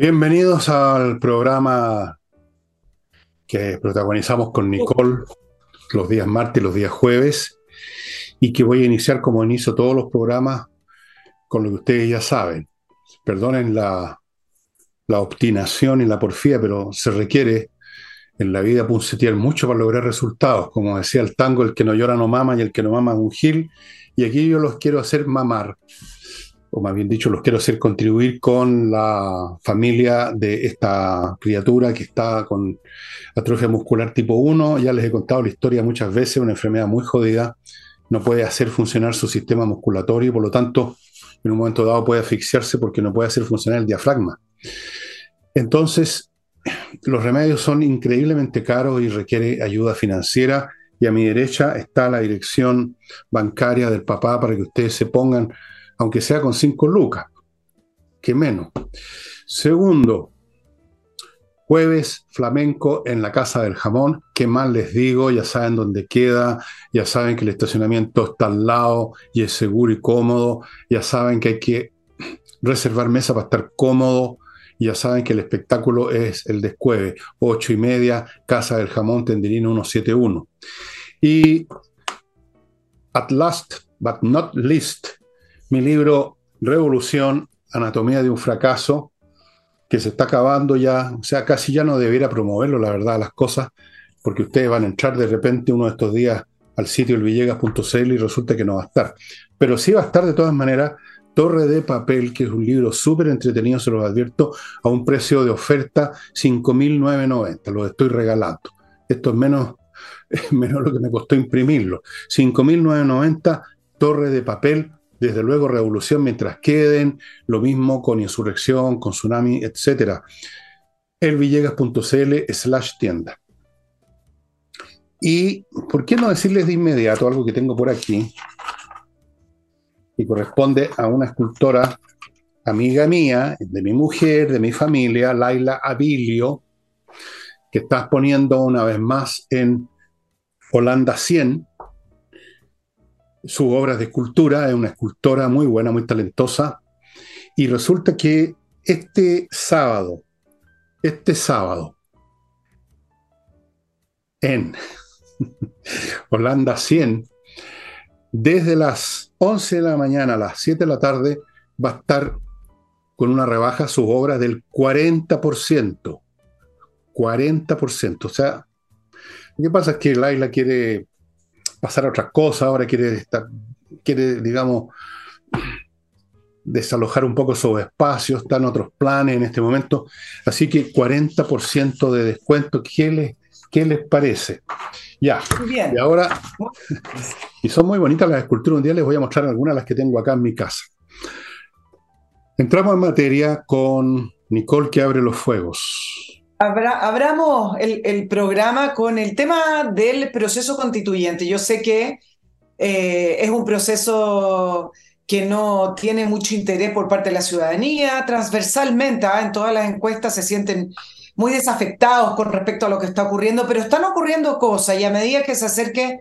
Bienvenidos al programa que protagonizamos con Nicole los días martes y los días jueves y que voy a iniciar como inicio todos los programas con lo que ustedes ya saben. Perdonen la, la obstinación y la porfía, pero se requiere en la vida puncetear mucho para lograr resultados. Como decía el tango, el que no llora no mama y el que no mama es un gil. Y aquí yo los quiero hacer mamar o más bien dicho, los quiero hacer contribuir con la familia de esta criatura que está con atrofia muscular tipo 1. Ya les he contado la historia muchas veces, una enfermedad muy jodida, no puede hacer funcionar su sistema musculatorio, por lo tanto, en un momento dado puede asfixiarse porque no puede hacer funcionar el diafragma. Entonces, los remedios son increíblemente caros y requiere ayuda financiera. Y a mi derecha está la dirección bancaria del papá para que ustedes se pongan aunque sea con cinco lucas, que menos. Segundo, jueves flamenco en la Casa del Jamón, ¿qué más les digo? Ya saben dónde queda, ya saben que el estacionamiento está al lado y es seguro y cómodo, ya saben que hay que reservar mesa para estar cómodo, ya saben que el espectáculo es el descueve, ocho y media, Casa del Jamón, Tenderino 171. Y at last but not least, mi libro Revolución, Anatomía de un fracaso, que se está acabando ya, o sea, casi ya no debiera promoverlo, la verdad, las cosas, porque ustedes van a entrar de repente uno de estos días al sitio elvillegas.cl y resulta que no va a estar. Pero sí va a estar de todas maneras Torre de Papel, que es un libro súper entretenido, se los advierto, a un precio de oferta 5.990, lo estoy regalando. Esto es menos, es menos lo que me costó imprimirlo. 5.990, Torre de Papel, desde luego revolución mientras queden, lo mismo con insurrección, con tsunami, etc. elvillegas.cl slash tienda. Y, ¿por qué no decirles de inmediato algo que tengo por aquí? Y corresponde a una escultora amiga mía, de mi mujer, de mi familia, Laila Abilio, que está exponiendo una vez más en Holanda 100, sus obras de escultura, es una escultora muy buena, muy talentosa, y resulta que este sábado, este sábado, en Holanda 100, desde las 11 de la mañana a las 7 de la tarde, va a estar con una rebaja sus obras del 40%. 40%. O sea, lo que pasa es que Laila quiere pasar a otras cosas, ahora quiere, estar, quiere digamos, desalojar un poco su espacio, está en otros planes en este momento. Así que 40% de descuento, ¿qué les, qué les parece? Ya, y ahora, y son muy bonitas las esculturas, un día les voy a mostrar algunas de las que tengo acá en mi casa. Entramos en materia con Nicole que abre los fuegos abramos el, programa con el tema del proceso constituyente. Yo sé que eh, es un proceso que no tiene mucho interés por parte de la ciudadanía. Transversalmente, ¿ah? en todas las encuestas se sienten muy desafectados con respecto a lo que está ocurriendo, pero están ocurriendo cosas y a medida que se acerque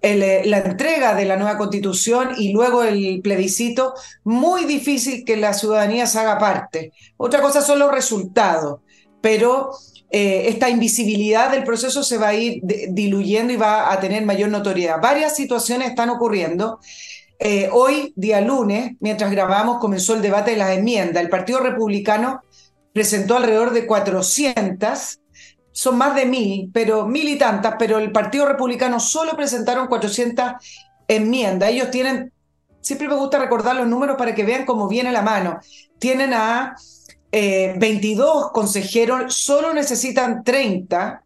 eh, la entrega de la nueva constitución y luego el plebiscito, muy difícil que la ciudadanía se haga parte. Otra cosa son los resultados pero eh, esta invisibilidad del proceso se va a ir diluyendo y va a tener mayor notoriedad. Varias situaciones están ocurriendo. Eh, hoy, día lunes, mientras grabamos, comenzó el debate de las enmiendas. El Partido Republicano presentó alrededor de 400, son más de mil, pero mil y tantas, pero el Partido Republicano solo presentaron 400 enmiendas. Ellos tienen, siempre me gusta recordar los números para que vean cómo viene la mano. Tienen a 22 eh, consejeros, solo necesitan 30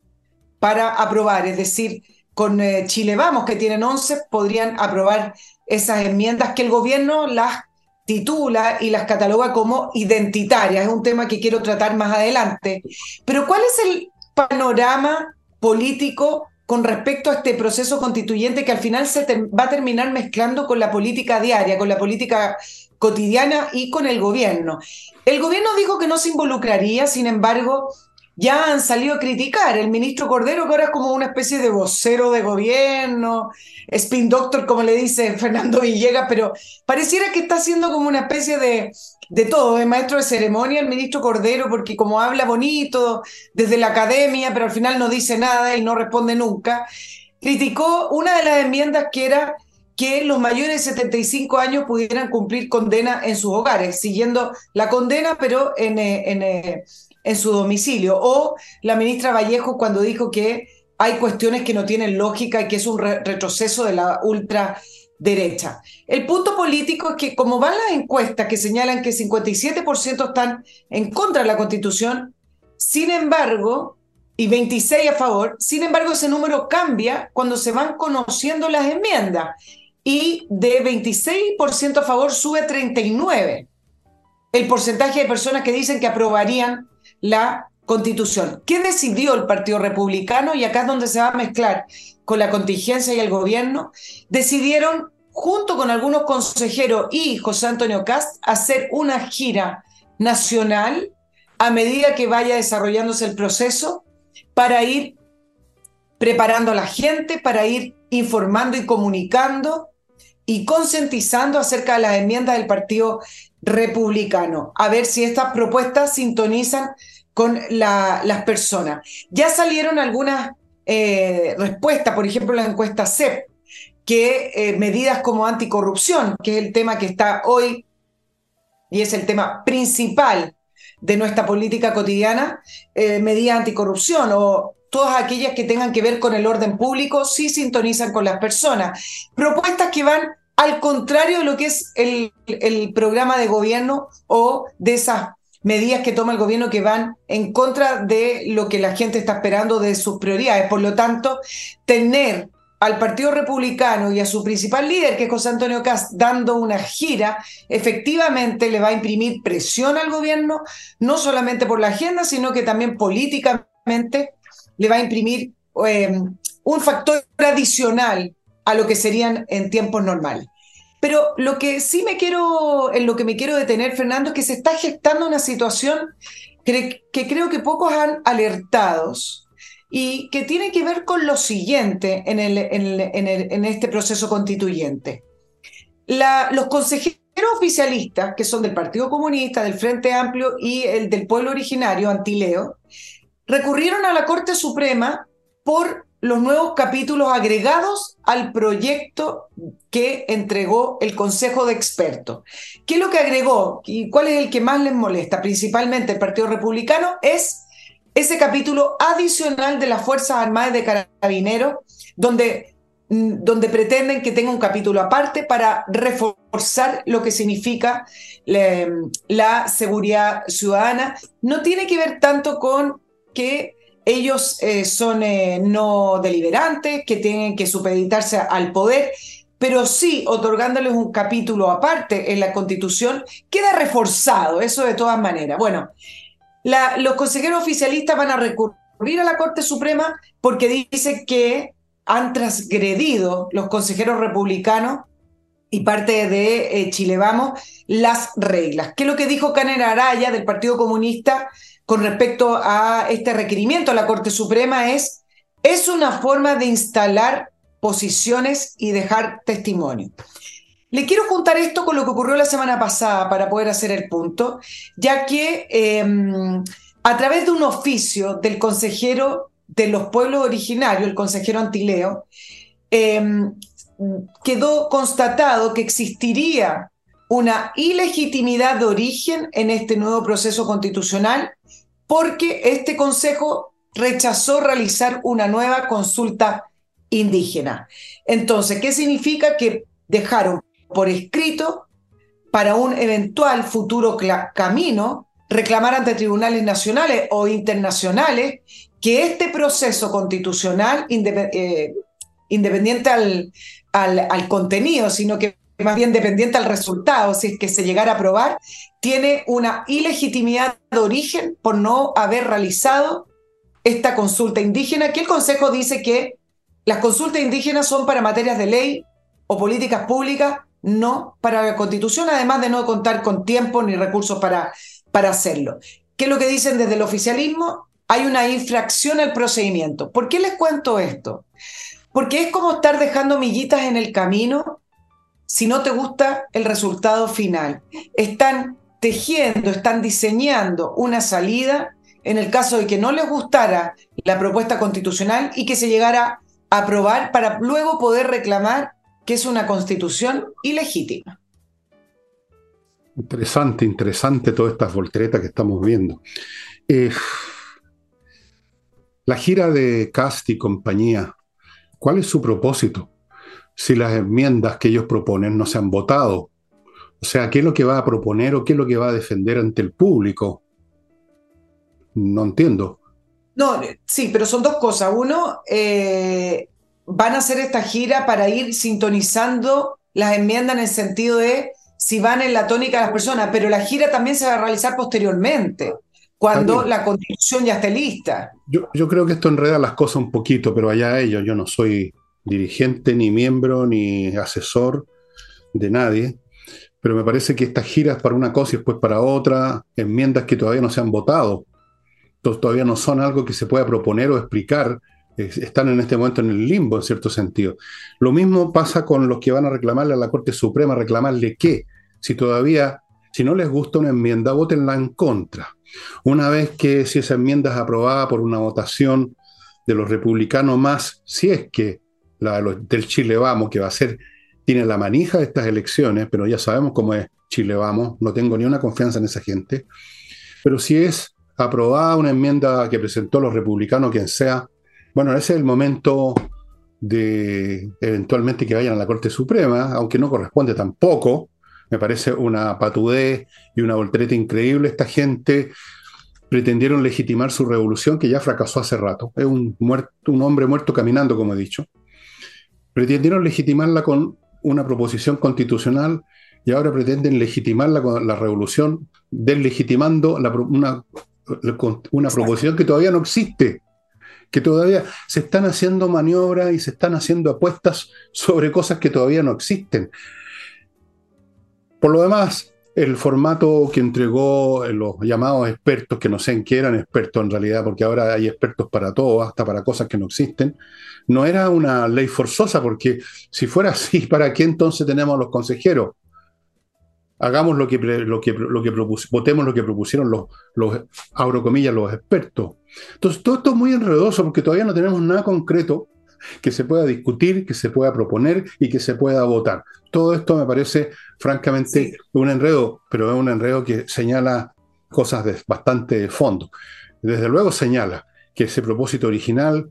para aprobar, es decir, con eh, Chile Vamos, que tienen 11, podrían aprobar esas enmiendas que el gobierno las titula y las cataloga como identitarias. Es un tema que quiero tratar más adelante. Pero ¿cuál es el panorama político con respecto a este proceso constituyente que al final se va a terminar mezclando con la política diaria, con la política cotidiana y con el gobierno. El gobierno dijo que no se involucraría, sin embargo, ya han salido a criticar. El ministro Cordero, que ahora es como una especie de vocero de gobierno, spin doctor, como le dice Fernando Villegas, pero pareciera que está haciendo como una especie de, de todo, de maestro de ceremonia el ministro Cordero, porque como habla bonito desde la academia, pero al final no dice nada y no responde nunca, criticó una de las enmiendas que era que los mayores de 75 años pudieran cumplir condena en sus hogares, siguiendo la condena, pero en, eh, eh, en su domicilio. O la ministra Vallejo cuando dijo que hay cuestiones que no tienen lógica y que es un retroceso de la ultraderecha. El punto político es que como van las encuestas que señalan que 57% están en contra de la constitución, sin embargo, y 26 a favor, sin embargo ese número cambia cuando se van conociendo las enmiendas y de 26% a favor sube a 39 el porcentaje de personas que dicen que aprobarían la constitución. ¿Qué decidió el Partido Republicano? Y acá es donde se va a mezclar con la contingencia y el gobierno. Decidieron, junto con algunos consejeros y José Antonio Cast, hacer una gira nacional a medida que vaya desarrollándose el proceso para ir preparando a la gente, para ir informando y comunicando y concientizando acerca de las enmiendas del Partido Republicano, a ver si estas propuestas sintonizan con las personas. Ya salieron algunas eh, respuestas, por ejemplo, la encuesta CEP, que eh, medidas como anticorrupción, que es el tema que está hoy y es el tema principal de nuestra política cotidiana, eh, medidas anticorrupción o todas aquellas que tengan que ver con el orden público, sí sintonizan con las personas. Propuestas que van al contrario de lo que es el, el programa de gobierno o de esas medidas que toma el gobierno que van en contra de lo que la gente está esperando de sus prioridades. Por lo tanto, tener al Partido Republicano y a su principal líder, que es José Antonio Cast, dando una gira, efectivamente le va a imprimir presión al gobierno, no solamente por la agenda, sino que también políticamente le va a imprimir eh, un factor adicional a lo que serían en tiempos normales. Pero lo que sí me quiero, en lo que me quiero detener, Fernando, es que se está gestando una situación que, creo que pocos han alertado y que tiene que ver con lo siguiente en, este proceso constituyente. los consejeros oficialistas, que son del Partido Comunista, del Frente Amplio y el del pueblo originario, Antileo, recurrieron a la Corte Suprema por los nuevos capítulos agregados al proyecto que entregó el Consejo de Expertos. ¿Qué es lo que agregó y cuál es el que más les molesta? Principalmente el Partido Republicano es ese capítulo adicional de las Fuerzas Armadas de Carabineros, donde, mm, donde pretenden que tenga un capítulo aparte para reforzar lo que significa la seguridad ciudadana. No tiene que ver tanto con que ellos eh, son eh, no deliberantes, que tienen que supeditarse al poder, pero sí otorgándoles un capítulo aparte en la Constitución, queda reforzado, eso de todas maneras. Bueno, los consejeros oficialistas van a recurrir a la Corte Suprema porque dice que han transgredido los consejeros republicanos y parte de eh, Chile Vamos las reglas. ¿Qué es lo que dijo Caner Araya del Partido Comunista? Con respecto a este requerimiento a la Corte Suprema es, es una forma de instalar posiciones y dejar testimonio. Le quiero juntar esto con lo que ocurrió la semana pasada para poder hacer el punto, ya que em, a través de un oficio del consejero de los pueblos originarios, el consejero Antileo, em, quedó constatado que existiría una ilegitimidad de origen en este nuevo proceso constitucional porque este Consejo rechazó realizar una nueva consulta indígena. Entonces, ¿qué significa? Que dejaron por escrito para un eventual futuro camino reclamar ante tribunales nacionales o internacionales que este proceso constitucional, eh, independiente al, al contenido, sino que más bien dependiente al resultado, si es que se llegara a aprobar, tiene una ilegitimidad de origen por no haber realizado esta consulta indígena, que el Consejo dice que las consultas indígenas son para materias de ley o políticas públicas, no para la Constitución, además de no contar con tiempo ni recursos para, para hacerlo. ¿Qué es lo que dicen desde el oficialismo? hay una infracción al procedimiento. ¿Por qué les cuento esto? Porque es como estar dejando millitas en el camino si no te gusta el resultado final. Están tejiendo, están diseñando una salida en el caso de que no les gustara la propuesta constitucional y que se llegara a aprobar para luego poder reclamar que es una constitución ilegítima. Interesante, interesante todas estas volteretas que estamos viendo. Eh, la gira de Cast y compañía, ¿cuál es su propósito? Si las enmiendas que ellos proponen no se han votado. O sea, ¿qué es lo que va a proponer o qué es lo que va a defender ante el público? No entiendo. No, sí, pero son dos cosas. Uno, eh, van a hacer esta gira para ir sintonizando las enmiendas en el sentido de si van en la tónica de las personas, pero la gira también se va a realizar posteriormente, cuando la constitución ya esté lista. Yo, yo, creo que esto enreda las cosas un poquito, pero allá ellos, yo no soy dirigente, ni miembro, ni asesor de nadie, pero me parece que estas giras para una cosa y después para otra, enmiendas que todavía no se han votado, todavía no son algo que se pueda proponer o explicar están en este momento en el limbo, en cierto sentido. Lo mismo pasa con los que van a reclamarle a la Corte Suprema, reclamarle qué, si todavía, si no les gusta una enmienda, votenla en contra. Una vez que si esa enmienda es aprobada por una votación de los republicanos más, si es que del Chile Vamos, que va a ser, tiene la manija de estas elecciones, pero ya sabemos cómo es Chile Vamos, no tengo ni una confianza en esa gente, pero si es aprobada una enmienda que presentó los republicanos, quien sea, bueno, ese es el momento de eventualmente que vayan a la Corte Suprema, aunque no corresponde tampoco. Me parece una patudez y una voltereta increíble. Esta gente pretendieron legitimar su revolución que ya fracasó hace rato. Es un hombre muerto caminando, como he dicho. Pretendieron legitimarla con una proposición constitucional y ahora pretenden legitimarla con la revolución, deslegitimando una, una proposición que todavía no existe que todavía se están haciendo maniobras y se están haciendo apuestas sobre cosas que todavía no existen. Por lo demás, el formato que entregó los llamados expertos, que no sé en qué eran expertos en realidad, porque ahora hay expertos para todo, hasta para cosas que no existen, no era una ley forzosa, porque si fuera así, ¿para qué entonces tenemos los consejeros? Hagamos lo que, lo que, lo que votemos lo que propusieron los, los, abro comillas, los expertos. Entonces, todo esto es muy enredoso porque todavía no tenemos nada concreto que se pueda discutir, que se pueda proponer y que se pueda votar. Todo esto me parece, francamente, un enredo, pero es un enredo que señala cosas de bastante fondo. Desde luego señala que ese propósito original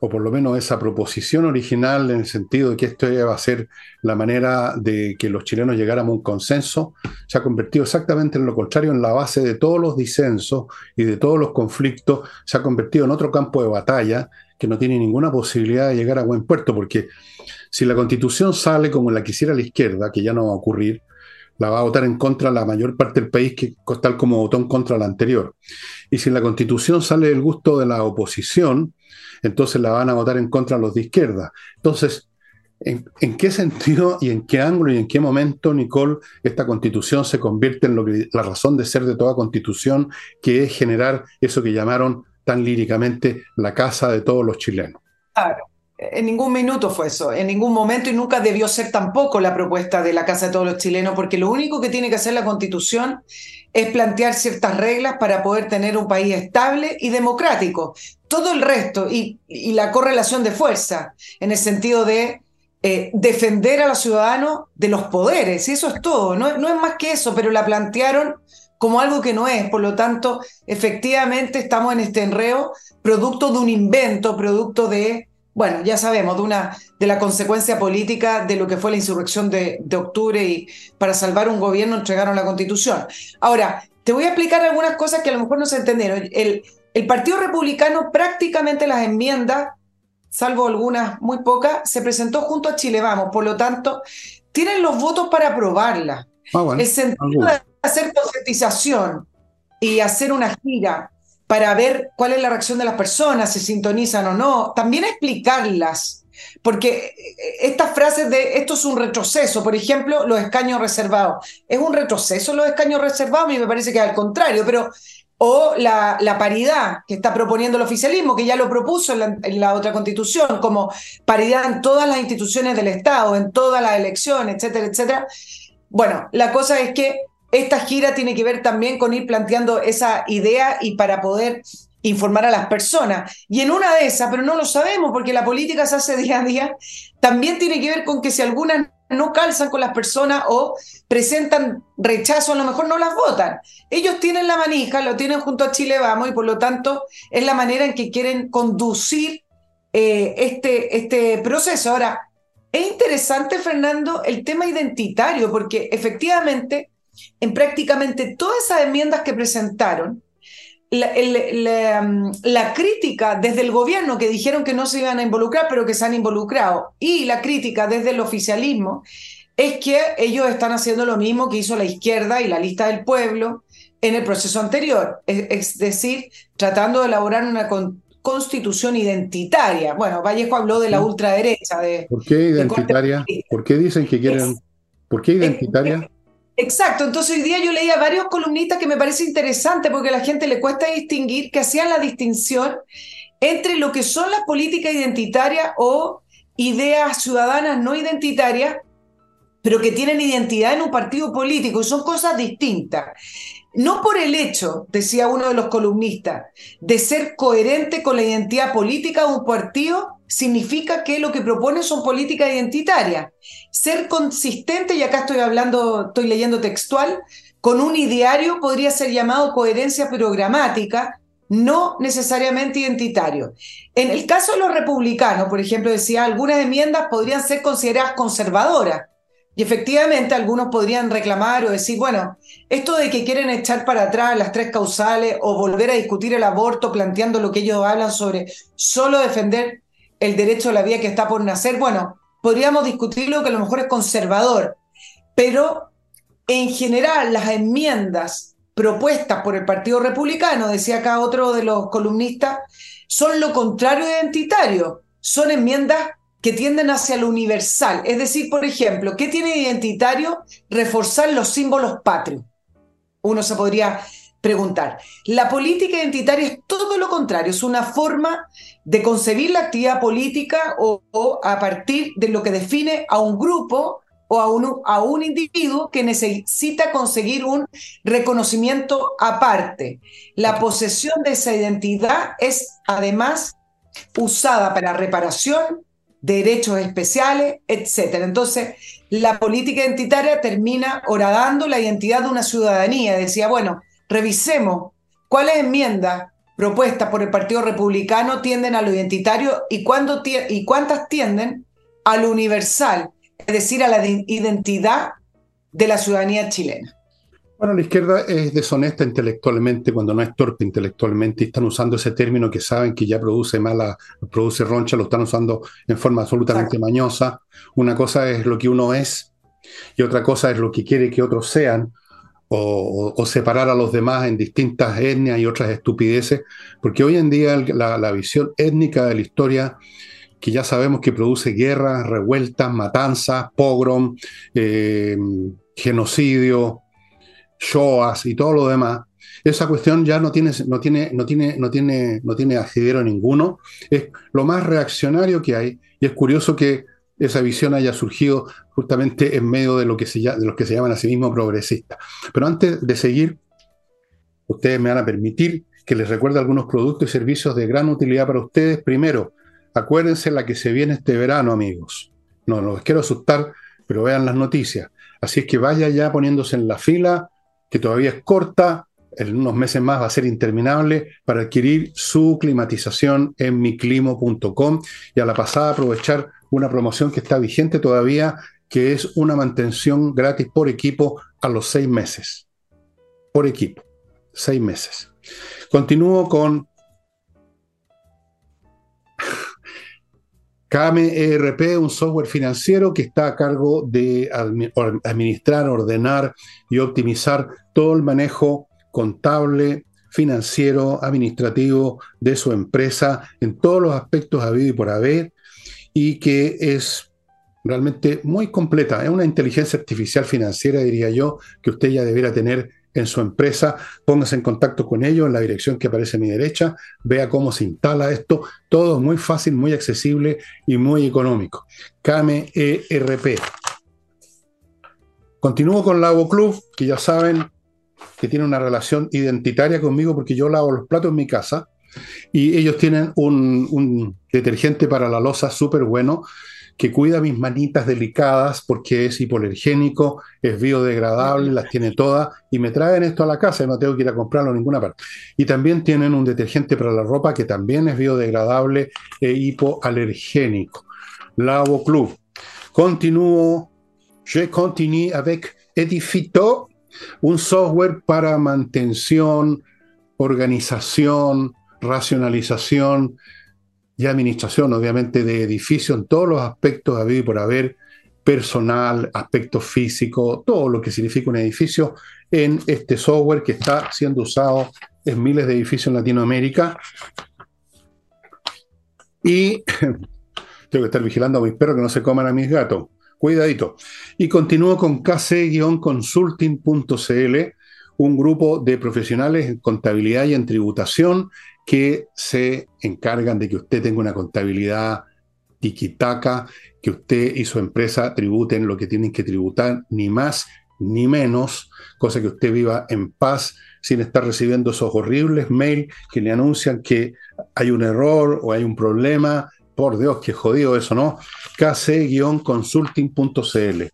o por lo menos esa proposición original en el sentido de que esto va a ser la manera de que los chilenos llegáramos a un consenso, se ha convertido exactamente en lo contrario, en la base de todos los disensos y de todos los conflictos, se ha convertido en otro campo de batalla que no tiene ninguna posibilidad de llegar a buen puerto, porque si la constitución sale como la quisiera la izquierda, que ya no va a ocurrir, la va a votar en contra la mayor parte del país, que, tal como votó en contra la anterior. Y si la constitución sale del gusto de la oposición, entonces la van a votar en contra los de izquierda. Entonces, ¿en, qué sentido y en qué ángulo y en qué momento, Nicole, esta constitución se convierte en lo que, la razón de ser de toda constitución, que es generar eso que llamaron tan líricamente la casa de todos los chilenos? Claro. En ningún minuto fue eso, en ningún momento y nunca debió ser tampoco la propuesta de la Casa de todos los chilenos, porque lo único que tiene que hacer la Constitución es plantear ciertas reglas para poder tener un país estable y democrático. Todo el resto y, la correlación de fuerza, en el sentido de eh, defender a los ciudadanos de los poderes, y eso es todo, no, no es más que eso, pero la plantearon como algo que no es. Por lo tanto, efectivamente estamos en este enreo, producto de un invento, producto de bueno, ya sabemos de, una, de la consecuencia política de lo que fue la insurrección de, octubre y para salvar un gobierno entregaron la constitución. Ahora, te voy a explicar algunas cosas que a lo mejor no se entendieron. El, el Partido Republicano prácticamente las enmiendas, salvo algunas muy pocas, se presentó junto a Chile Vamos, por lo tanto, tienen los votos para aprobarla. Ah, el sentido de hacer concientización y hacer una gira para ver cuál es la reacción de las personas, si sintonizan o no, también explicarlas, porque estas frases de esto es un retroceso, por ejemplo, los escaños reservados, ¿es un retroceso los escaños reservados? A mí me parece que es al contrario, pero o la, paridad que está proponiendo el oficialismo, que ya lo propuso en la, otra constitución, como paridad en todas las instituciones del Estado, en todas las elecciones, etcétera, etcétera. Bueno, la cosa es que esta gira tiene que ver también con ir planteando esa idea y para poder informar a las personas. Y en una de esas, pero no lo sabemos porque la política se hace día a día, también tiene que ver con que si algunas no calzan con las personas o presentan rechazo, a lo mejor no las votan. Ellos tienen la manija, lo tienen junto a Chile Vamos y por lo tanto es la manera en que quieren conducir eh, este, este proceso. Ahora, es interesante, Fernando, el tema identitario, porque efectivamente, en prácticamente todas esas enmiendas que presentaron, Mm, la, crítica desde el gobierno que dijeron que no se iban a involucrar, pero que se han involucrado, y la crítica desde el oficialismo es que ellos están haciendo lo mismo que hizo la izquierda y la lista del pueblo en el proceso anterior, es, decir, tratando de elaborar una constitución identitaria. Bueno, Vallejo habló de la ultraderecha. De, ¿Por qué identitaria? ¿Por qué dicen que quieren? ¿Por qué identitaria? Exacto, entonces hoy día yo leía varios columnistas que me parece interesante porque a la gente le cuesta distinguir, que hacían la distinción entre lo que son las políticas identitarias o ideas ciudadanas no identitarias, pero que tienen identidad en un partido político y son cosas distintas. No por el hecho, decía uno de los columnistas, de ser coherente con la identidad política de un partido, significa que lo que propone son políticas identitarias. Ser consistente, y acá estoy hablando, estoy leyendo textual, con un ideario podría ser llamado coherencia programática, no necesariamente identitario. En el caso de los republicanos, por ejemplo, decía, algunas enmiendas podrían ser consideradas conservadoras. Y efectivamente algunos podrían reclamar o decir, bueno, esto de que quieren echar para atrás las tres causales o volver a discutir el aborto planteando lo que ellos hablan sobre solo defender el derecho a la vida que está por nacer, bueno, podríamos discutirlo que a lo mejor es conservador, pero en general las enmiendas propuestas por el Partido Republicano, decía acá otro de los columnistas, son lo contrario identitario, son enmiendas que tienden hacia lo universal. Es decir, por ejemplo, ¿qué tiene identitario? Reforzar los símbolos patrios. Uno se podría preguntar. La política identitaria es todo lo contrario, es una forma de concebir la actividad política o, a partir de lo que define a un grupo o a un, a un individuo que necesita conseguir un reconocimiento aparte. La posesión de esa identidad es además usada para reparación, derechos especiales, etc. Entonces, la política identitaria termina horadando la identidad de una ciudadanía. Decía, bueno, revisemos cuáles enmiendas propuestas por el Partido Republicano tienden a lo identitario y, y cuántas tienden a lo universal, es decir, a la identidad de la ciudadanía chilena. Bueno, la izquierda es deshonesta intelectualmente cuando no es torpe intelectualmente y están usando ese término que saben que ya produce mala, produce roncha, lo están usando en forma absolutamente mañosa. Una cosa es lo que uno es y otra cosa es lo que quiere que otros sean o, separar a los demás en distintas etnias y otras estupideces, porque hoy en día la, visión étnica de la historia, que ya sabemos que produce guerras, revueltas, matanzas, pogrom, eh, genocidio, shoas y todo lo demás, esa cuestión ya no tiene, no tiene, no tiene, no tiene, no tiene asidero ninguno. Es lo más reaccionario que hay. Y es curioso que esa visión haya surgido justamente en medio de, lo que se, de los que se llaman a sí mismos progresistas. Pero antes de seguir, ustedes me van a permitir que les recuerde algunos productos y servicios de gran utilidad para ustedes. Primero, acuérdense la que se viene este verano, amigos. No, no quiero asustar, pero vean las noticias. Así es que vaya ya poniéndose en la fila, que todavía es corta, en unos meses más va a ser interminable, para adquirir su climatización en miclimo.com y a la pasada aprovechar una promoción que está vigente todavía, que es una mantención gratis por equipo a los seis meses. Por equipo, seis meses. Continúo con KME ERP, un software financiero que está a cargo de administrar, ordenar y optimizar todo el manejo contable, financiero, administrativo de su empresa en todos los aspectos habido y por haber y que es realmente muy completa. Es una inteligencia artificial financiera, diría yo, que usted ya debiera tener en su empresa, póngase en contacto con ellos en la dirección que aparece a mi derecha, vea cómo se instala esto, todo es muy fácil, muy accesible y muy económico. KMERP. Continúo con Lavo Club, que ya saben que tiene una relación identitaria conmigo porque yo lavo los platos en mi casa y ellos tienen un, un detergente para la losa súper bueno que cuida mis manitas delicadas porque es hipoalergénico, es biodegradable, las tiene todas y me traen esto a la casa y no tengo que ir a comprarlo en ninguna parte. Y también tienen un detergente para la ropa que también es biodegradable e hipoalergénico. Lavo Club. Continúo. Je continue avec Edifito, un software para mantención, organización, racionalización y administración, obviamente, de edificios en todos los aspectos habido y por haber, personal, aspecto físico, todo lo que significa un edificio en este software que está siendo usado en miles de edificios en Latinoamérica. Y tengo que estar vigilando a mis perros que no se coman a mis gatos. Cuidadito. Y continúo con kc-consulting.cl, un grupo de profesionales en contabilidad y en tributación que se encargan de que usted tenga una contabilidad tiquitaca, que usted y su empresa tributen lo que tienen que tributar, ni más ni menos, cosa que usted viva en paz sin estar recibiendo esos horribles mails que le anuncian que hay un error o hay un problema. Por Dios, qué jodido eso, ¿no? kc-consulting.cl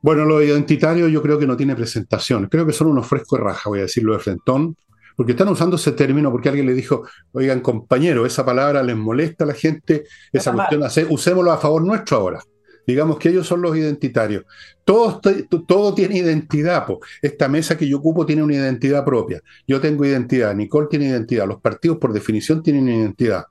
bueno, lo identitario yo creo que no tiene presentación. Creo que son unos frescos de raja, voy a decirlo de frentón, porque están usando ese término porque alguien le dijo, oigan, compañero, esa palabra les molesta a la gente, esa cuestión, usémoslo a favor nuestro ahora. Digamos que ellos son los identitarios. Todo, todo tiene identidad. Esta mesa que yo ocupo tiene una identidad propia. Yo tengo identidad, Nicole tiene identidad. Los partidos, por definición, tienen identidad.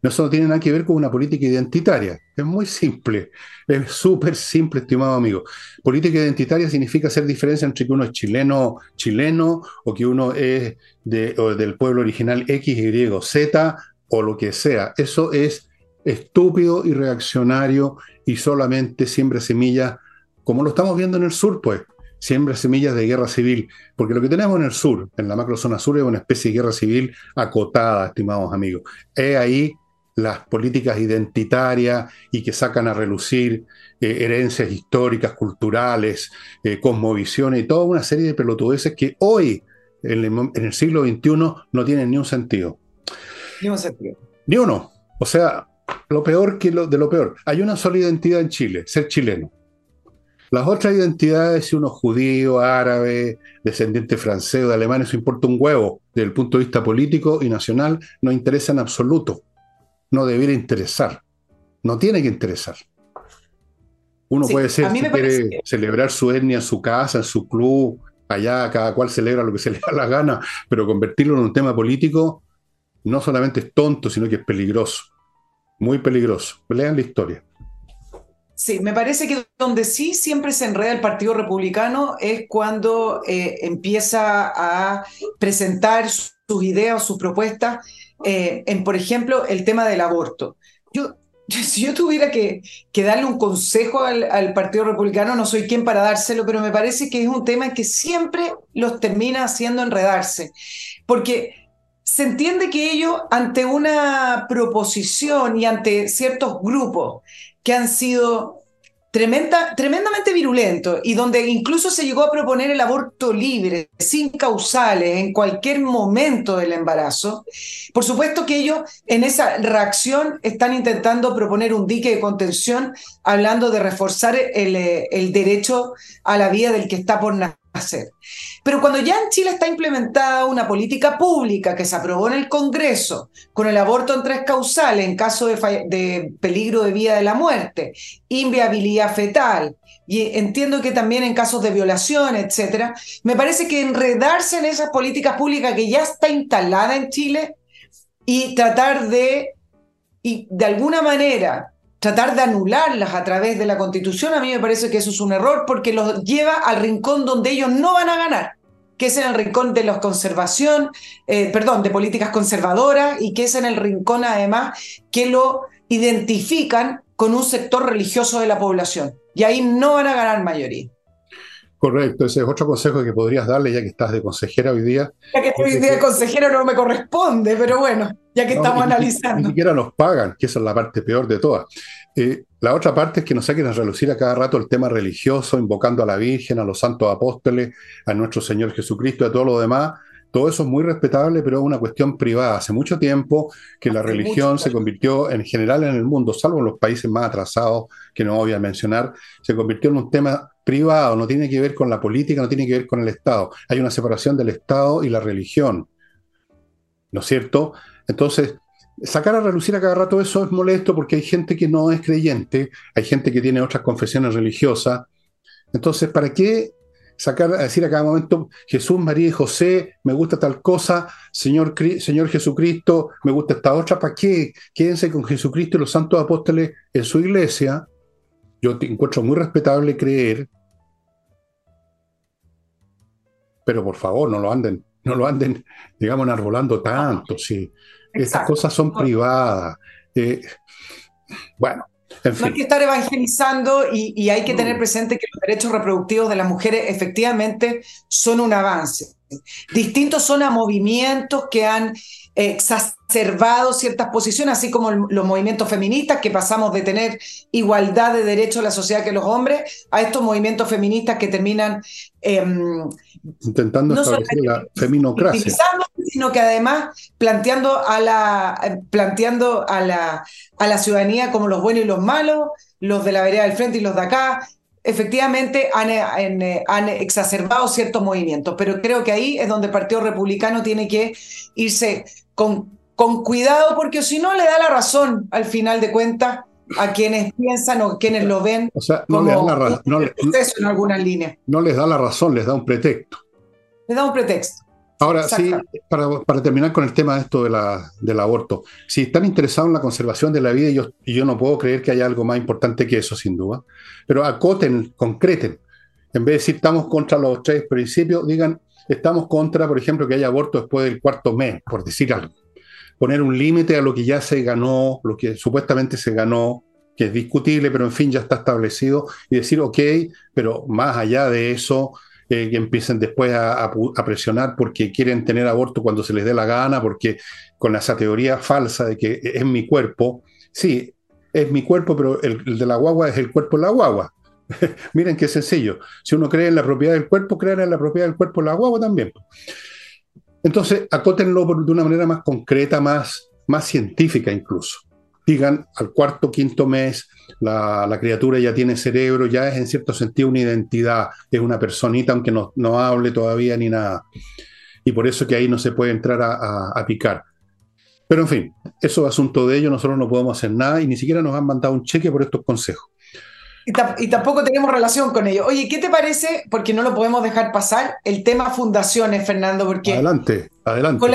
Eso no tiene nada que ver con una política identitaria. Es muy simple. Es súper simple, estimado amigo. Política identitaria significa hacer diferencia entre que uno es chileno, chileno, o que uno es del pueblo original X, Y, Z, o lo que sea. Eso es estúpido y reaccionario y solamente siembra semillas, como lo estamos viendo en el sur, pues siembra semillas de guerra civil, porque lo que tenemos en el sur, en la macrozona sur, es una especie de guerra civil acotada, estimados amigos. Es ahí las políticas identitarias y que sacan a relucir eh, herencias históricas, culturales, eh, cosmovisiones y toda una serie de pelotudeces que hoy, en el, siglo XXI, no tienen ni un sentido. Ni un sentido. Ni uno. O sea, lo peor que lo, de lo peor. Hay una sola identidad en Chile, ser chileno. Las otras identidades, si uno es judío, árabe, descendiente francés o de alemán, eso importa un huevo. Desde el punto de vista político y nacional, no interesa en absoluto no debiera interesar. No tiene que interesar. Uno puede ser, si quiere celebrar su etnia en su casa, en su club, allá cada cual celebra lo que se le da la gana, pero convertirlo en un tema político no solamente es tonto, sino que es peligroso. Muy peligroso. Lean la historia. Sí, me parece que donde sí siempre se enreda el Partido Republicano es cuando eh, empieza a presentar sus ideas sus propuestas eh, en, por ejemplo, el tema del aborto. Yo, si yo tuviera que, que darle un consejo al, Partido Republicano, no soy quien para dárselo, pero me parece que es un tema que siempre los termina haciendo enredarse, porque se entiende que ellos, ante una proposición y ante ciertos grupos que han sido tremenda, tremendamente virulento y donde incluso se llegó a proponer el aborto libre, sin causales, en cualquier momento del embarazo. Por supuesto que ellos en esa reacción están intentando proponer un dique de contención, hablando de reforzar el, eh, el derecho a la vida del que está por nacer hacer. Pero cuando ya en Chile está implementada una política pública que se aprobó en el Congreso con el aborto en tres causales en caso de, peligro de vida de la muerte, inviabilidad fetal, y entiendo que también en casos de violación, etcétera, me parece que enredarse en esas políticas públicas que ya está instalada en Chile y tratar de, y de alguna manera, tratar de anularlas a través de la constitución, a mí me parece que eso es un error porque los lleva al rincón donde ellos no van a ganar, que es en el rincón de la conservación, eh, perdón, de políticas conservadoras y que es en el rincón además que lo identifican con un sector religioso de la población. Y ahí no van a ganar mayoría. Correcto, ese es otro consejo que podrías darle ya que estás de consejera hoy día. Ya que estoy de consejera no me corresponde, pero bueno, ya que estamos analizando. Ni, siquiera nos pagan, que esa es la parte peor de todas. Eh, la otra parte es que nos saquen a relucir a cada rato el tema religioso, invocando a la Virgen, a los santos apóstoles, a nuestro Señor Jesucristo y a todo lo demás. Todo eso es muy respetable, pero es una cuestión privada. Hace mucho tiempo que la religión se convirtió en general en el mundo, salvo en los países más atrasados, que no voy a mencionar, se convirtió en un tema privado, no tiene que ver con la política, no tiene que ver con el Estado. Hay una separación del Estado y la religión. ¿No es cierto? Entonces, sacar a relucir a cada rato eso es molesto porque hay gente que no es creyente, hay gente que tiene otras confesiones religiosas. Entonces, ¿para qué sacar a decir a cada momento Jesús, María y José, me gusta tal cosa, Señor, Señor Jesucristo, me gusta esta otra? ¿Para qué? Quédense con Jesucristo y los santos apóstoles en su iglesia yo te encuentro muy respetable creer, pero por favor, no lo anden, no lo anden, digamos, enarbolando tanto. Si estas cosas son privadas. Eh, bueno, no hay que estar evangelizando y, hay que tener presente que los derechos reproductivos de las mujeres efectivamente son un avance. Distintos son a movimientos que han exacerbado ciertas posiciones, así como los movimientos feministas, que pasamos de tener igualdad de derechos en la sociedad que los hombres, a estos movimientos feministas que terminan... Em, Intentando establecer la feminocracia. Sino que además planteando a la, planteando a la, a la ciudadanía como los buenos y los malos, los de la vereda del frente y los de acá, efectivamente han, han, exacerbado ciertos movimientos, pero creo que ahí es donde el Partido Republicano tiene que irse con, con cuidado, porque si no le da la razón al final de cuentas a quienes piensan o quienes lo ven o sea, no les da la razón, no, en les da la razón, les da un pretexto. Les da un pretexto. Ahora sí, para, terminar con el tema de esto de la, del aborto, si están interesados en la conservación de la vida, yo, yo no puedo creer que haya algo más importante que eso, sin duda, pero acoten, concreten. En vez de decir estamos contra los tres principios, digan estamos contra, por ejemplo, que haya aborto después del cuarto mes, por decir algo. Poner un límite a lo que ya se ganó, lo que supuestamente se ganó, que es discutible, pero en fin ya está establecido, y decir, ok, pero más allá de eso, eh, que empiecen después a, presionar porque quieren tener aborto cuando se les dé la gana, porque con esa teoría falsa de que es mi cuerpo, sí, es mi cuerpo, pero el, de la guagua es el cuerpo de la guagua. Miren qué sencillo. Si uno cree en la propiedad del cuerpo, crean en la propiedad del cuerpo la guagua también. Entonces, acótenlo de una manera más concreta, más, más científica incluso. Digan, al cuarto, quinto mes, la, criatura ya tiene cerebro, ya es en cierto sentido una identidad, es una personita, aunque no, no hable todavía ni nada. Y por eso que ahí no se puede entrar a, picar. Pero en fin, eso es asunto de ellos, nosotros no podemos hacer nada y ni siquiera nos han mandado un cheque por estos consejos. Y, tampoco tenemos relación con ellos. Oye, ¿qué te parece? Porque no lo podemos dejar pasar, el tema fundaciones, Fernando, porque... Adelante, adelante. Con,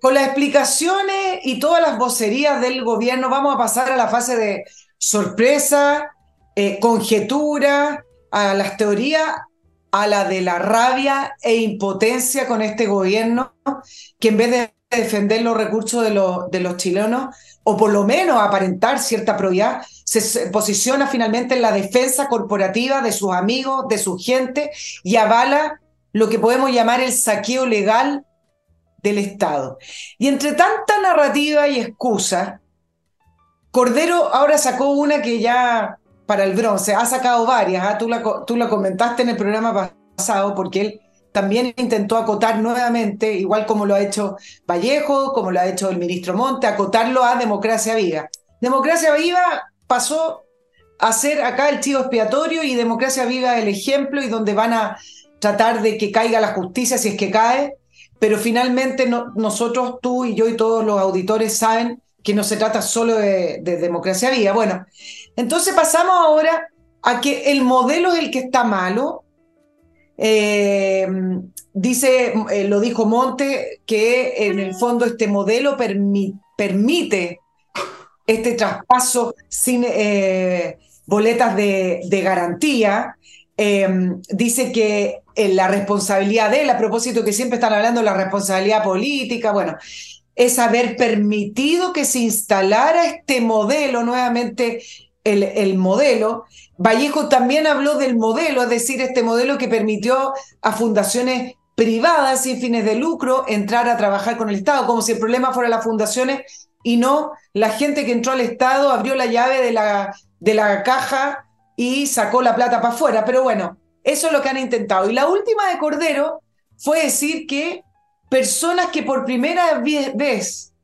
con las explicaciones y todas las vocerías del gobierno vamos a pasar a la fase de sorpresa, eh, conjetura, a las teorías, a la de la rabia e impotencia con este gobierno, que en vez de defender los recursos de, los, de los chilenos, o por lo menos aparentar cierta probidad, se posiciona finalmente en la defensa corporativa de sus amigos, de su gente, y avala lo que podemos llamar el saqueo legal del Estado. Y entre tanta narrativa y excusa, Cordero ahora sacó una que ya para el bronce, ha sacado varias, ¿ah? tú, la, tú la comentaste en el programa pasado, porque él también intentó acotar nuevamente, igual como lo ha hecho Vallejo, como lo ha hecho el ministro Monte, acotarlo a democracia viva. Democracia viva pasó a ser acá el chivo expiatorio y democracia viva el ejemplo y donde van a tratar de que caiga la justicia si es que cae, pero finalmente nosotros, tú y yo y todos los auditores saben que no se trata solo de, democracia viva. Bueno, entonces pasamos ahora a que el modelo es el que está malo. Eh, dice, eh, lo dijo Monte, que en el fondo este modelo permite este traspaso sin eh, boletas de, garantía. dice que la responsabilidad de él, a propósito que siempre están hablando la responsabilidad política, bueno, es haber permitido que se instalara este modelo nuevamente el, el, modelo. Vallejo también habló del modelo, es decir, este modelo que permitió a fundaciones privadas sin fines de lucro entrar a trabajar con el Estado, como si el problema fuera las fundaciones y no la gente que entró al Estado, abrió la llave de la, de la caja y sacó la plata para afuera. Pero bueno, eso es lo que han intentado. Y la última de Cordero fue decir que personas que por primera vez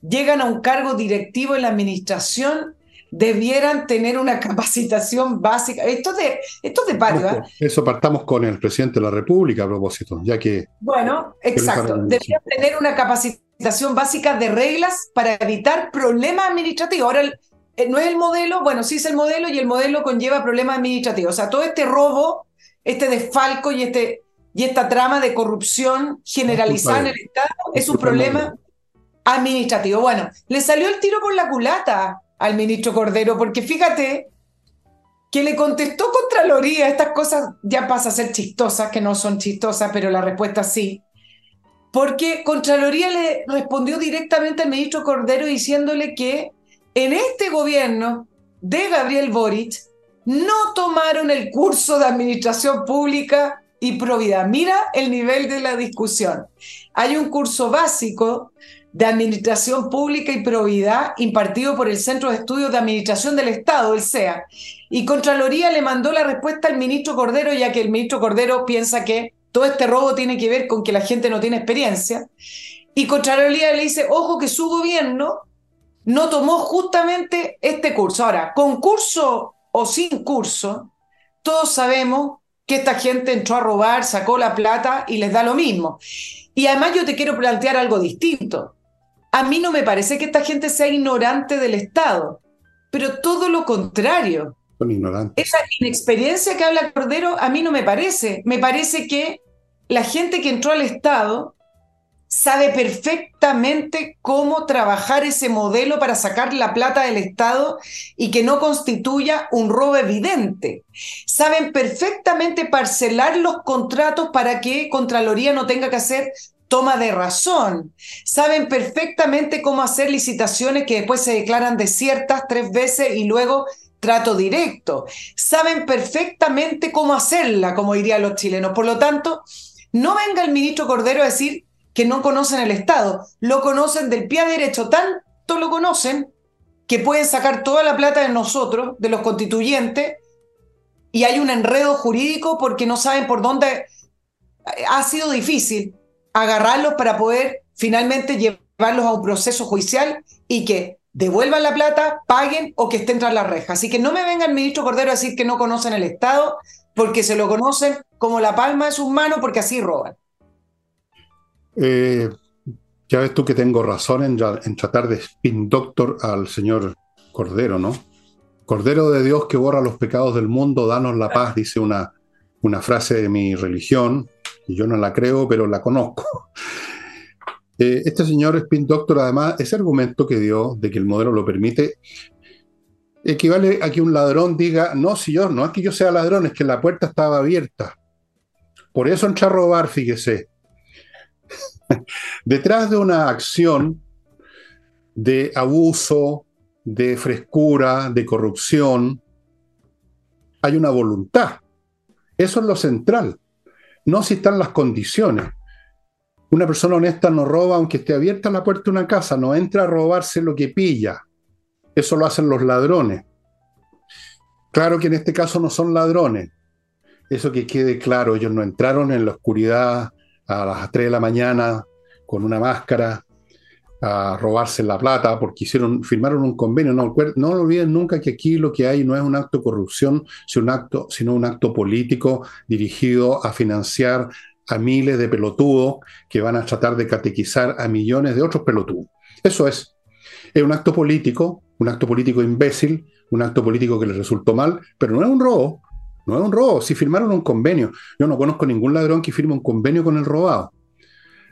llegan a un cargo directivo en la administración debieran tener una capacitación básica. Esto de, esto de ¿eh? Eso partamos con el presidente de la República a propósito, ya que... Bueno, exacto. Deberían tener una capacitación básica de reglas para evitar problemas administrativos. Ahora, eh, no es el modelo, bueno, sí es el modelo y el modelo conlleva problemas administrativos. O sea, todo este robo, este desfalco y, este, y esta trama de corrupción generalizada en el Estado es un problema administrativo. Bueno, le salió el tiro por la culata al ministro Cordero, porque fíjate que le contestó Contraloría, estas cosas ya pasan a ser chistosas, que no son chistosas, pero la respuesta sí, porque Contraloría le respondió directamente al ministro Cordero diciéndole que en este gobierno de Gabriel Boric no tomaron el curso de administración pública y probidad. Mira el nivel de la discusión. Hay un curso básico de Administración Pública y Probidad impartido por el Centro de Estudios de Administración del Estado, el CEA. Y Contraloría le mandó la respuesta al ministro Cordero, ya que el ministro Cordero piensa que todo este robo tiene que ver con que la gente no tiene experiencia. Y Contraloría le dice, ojo que su gobierno no tomó justamente este curso. Ahora, con curso o sin curso, todos sabemos que esta gente entró a robar, sacó la plata y les da lo mismo. Y además yo te quiero plantear algo distinto. A mí no me parece que esta gente sea ignorante del Estado, pero todo lo contrario. Son ignorantes. Esa inexperiencia que habla Cordero a mí no me parece. Me parece que la gente que entró al Estado sabe perfectamente cómo trabajar ese modelo para sacar la plata del Estado y que no constituya un robo evidente. Saben perfectamente parcelar los contratos para que Contraloría no tenga que hacer toma de razón. Saben perfectamente cómo hacer licitaciones que después se declaran desiertas tres veces y luego trato directo. Saben perfectamente cómo hacerla, como dirían los chilenos. Por lo tanto, no venga el ministro Cordero a decir que no conocen el Estado. Lo conocen del pie derecho, tanto lo conocen que pueden sacar toda la plata de nosotros, de los constituyentes, y hay un enredo jurídico porque no saben por dónde ha sido difícil agarrarlos para poder finalmente llevarlos a un proceso judicial y que devuelvan la plata, paguen o que estén tras la reja. Así que no me venga el ministro Cordero a decir que no conocen el Estado, porque se lo conocen como la palma de sus manos, porque así roban. Eh, ya ves tú que tengo razón en, tratar de spin doctor al señor Cordero, ¿no? Cordero de Dios que borra los pecados del mundo, danos la paz, dice una, una frase de mi religión, y yo no la creo, pero la conozco. Eh, este señor Spin Doctor, además, ese argumento que dio de que el modelo lo permite, equivale a que un ladrón diga, no, si yo, no es que yo sea ladrón, es que la puerta estaba abierta. Por eso entré a robar, fíjese. Detrás de una acción de abuso, de frescura, de corrupción, hay una voluntad. Eso es lo central no si están las condiciones. Una persona honesta no roba aunque esté abierta la puerta de una casa, no entra a robarse lo que pilla. Eso lo hacen los ladrones. Claro que en este caso no son ladrones. Eso que quede claro, ellos no entraron en la oscuridad a las 3 de la mañana con una máscara a robarse la plata porque hicieron, firmaron un convenio. No, no olviden nunca que aquí lo que hay no es un acto de corrupción, sino un acto, sino un acto político dirigido a financiar a miles de pelotudos que van a tratar de catequizar a millones de otros pelotudos. Eso es. Es un acto político, un acto político imbécil, un acto político que les resultó mal, pero no es un robo. No es un robo. Si firmaron un convenio, yo no conozco ningún ladrón que firme un convenio con el robado.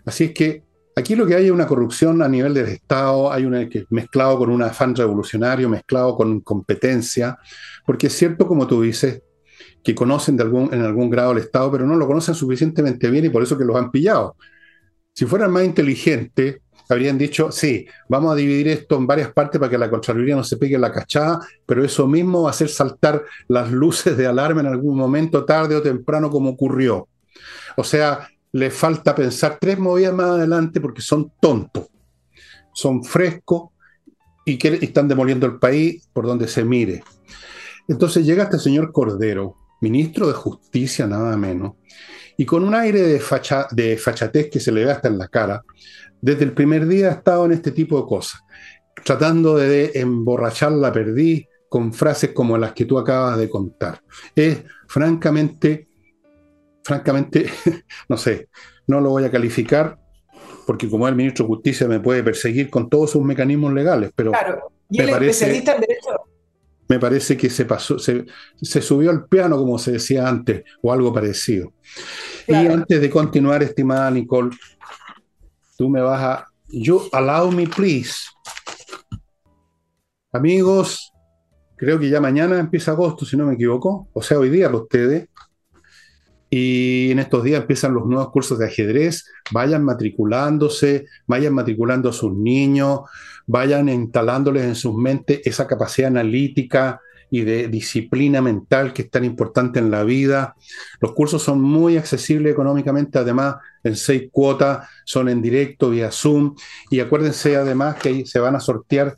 Así es que Aquí lo que hay es una corrupción a nivel del Estado, hay una mezclado con un afán revolucionario, mezclado con competencia, porque es cierto, como tú dices, que conocen de algún, en algún grado el Estado, pero no lo conocen suficientemente bien y por eso que los han pillado. Si fueran más inteligentes, habrían dicho, sí, vamos a dividir esto en varias partes para que la Contraloría no se pegue la cachada, pero eso mismo va a hacer saltar las luces de alarma en algún momento, tarde o temprano, como ocurrió. O sea, le falta pensar tres movidas más adelante porque son tontos, son frescos y, que, están demoliendo el país por donde se mire. Entonces llega este señor Cordero, ministro de Justicia nada menos, y con un aire de, facha, de fachatez que se le ve hasta en la cara, desde el primer día ha estado en este tipo de cosas, tratando de emborrachar la perdí con frases como las que tú acabas de contar. Es francamente, francamente, no sé, no lo voy a calificar porque como el ministro de Justicia me puede perseguir con todos sus mecanismos legales, pero claro. ¿Y me parece, especialista en derecho? Me parece que se pasó, se, subió al piano, como se decía antes, o algo parecido. Y antes de continuar, estimada Nicole, tú me vas a. You allow me, please. Amigos, creo que ya mañana empieza agosto, si no me equivoco. O sea, hoy día para ustedes. Y en estos días empiezan los nuevos cursos de ajedrez. Vayan matriculándose, vayan matriculando a sus niños, vayan instalándoles en sus mentes esa capacidad analítica, y de disciplina mental que es tan importante en la vida. Los cursos son muy accesibles económicamente, además en seis cuotas, son en directo vía Zoom y acuérdense además que ahí se van a sortear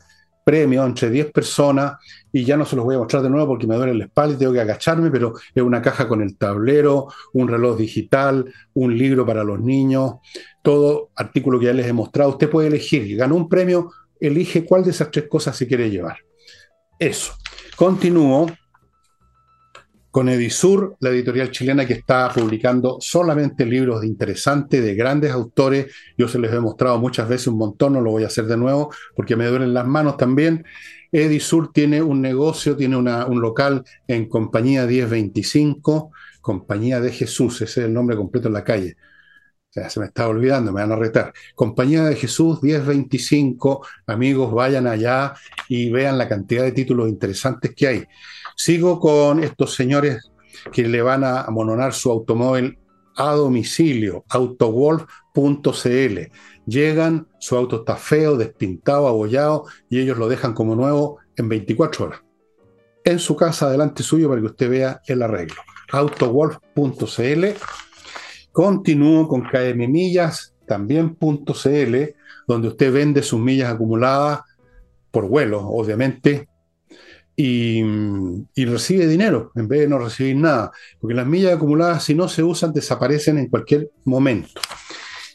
premios entre 10 personas y ya no se los voy a mostrar de nuevo porque me duele la espalda y tengo que agacharme, pero es una caja con el tablero, un reloj digital, un libro para los niños, todo artículo que ya les he mostrado. Usted puede elegir, ganó un premio, elige cuál de esas tres cosas se quiere llevar. Eso. Continúo con Edisur, la editorial chilena que está publicando solamente libros interesantes de grandes autores. Yo se les he mostrado muchas veces un montón, no lo voy a hacer de nuevo porque me duelen las manos también. Edisur tiene un negocio, tiene un local en Compañía 1025, Compañía de Jesús, ese es el nombre completo en la calle. Se me está olvidando, me van a retar. Compañía de Jesús 1025, amigos, vayan allá y vean la cantidad de títulos interesantes que hay. Sigo con estos señores que le van a mononar su automóvil a domicilio, autowolf.cl. Llegan, su auto está feo, despintado, abollado y ellos lo dejan como nuevo en 24 horas. En su casa, delante suyo, para que usted vea el arreglo. autowolf.cl Continúo con KM Millas, también.cl, donde usted vende sus millas acumuladas por vuelo, obviamente, y, y, recibe dinero en vez de no recibir nada. Porque las millas acumuladas, si no se usan, desaparecen en cualquier momento.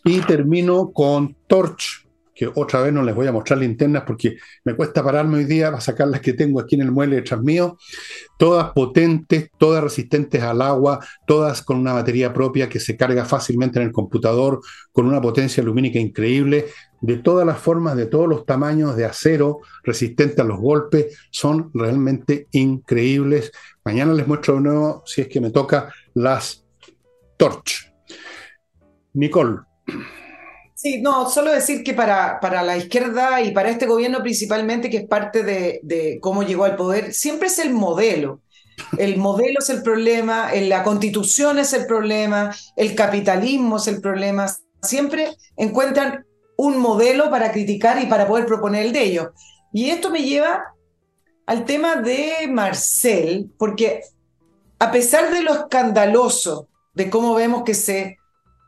Y termino con Torch, que otra vez no les voy a mostrar linternas porque me cuesta pararme hoy día para sacar las que tengo aquí en el mueble detrás mío, todas potentes, todas resistentes al agua, todas con una batería propia que se carga fácilmente en el computador, con una potencia lumínica increíble, de todas las formas, de todos los tamaños, de acero, resistente a los golpes, son realmente increíbles. Mañana les muestro de nuevo, si es que me toca, las Torch. Nicole. Sí, no, solo decir que para, para la izquierda y para este gobierno principalmente, que es parte de, cómo llegó al poder, siempre es el modelo. El modelo es el problema, la constitución es el problema, el capitalismo es el problema. Siempre encuentran un modelo para criticar y para poder proponer el de ellos. Y esto me lleva al tema de Marcel, porque a pesar de lo escandaloso de cómo vemos que se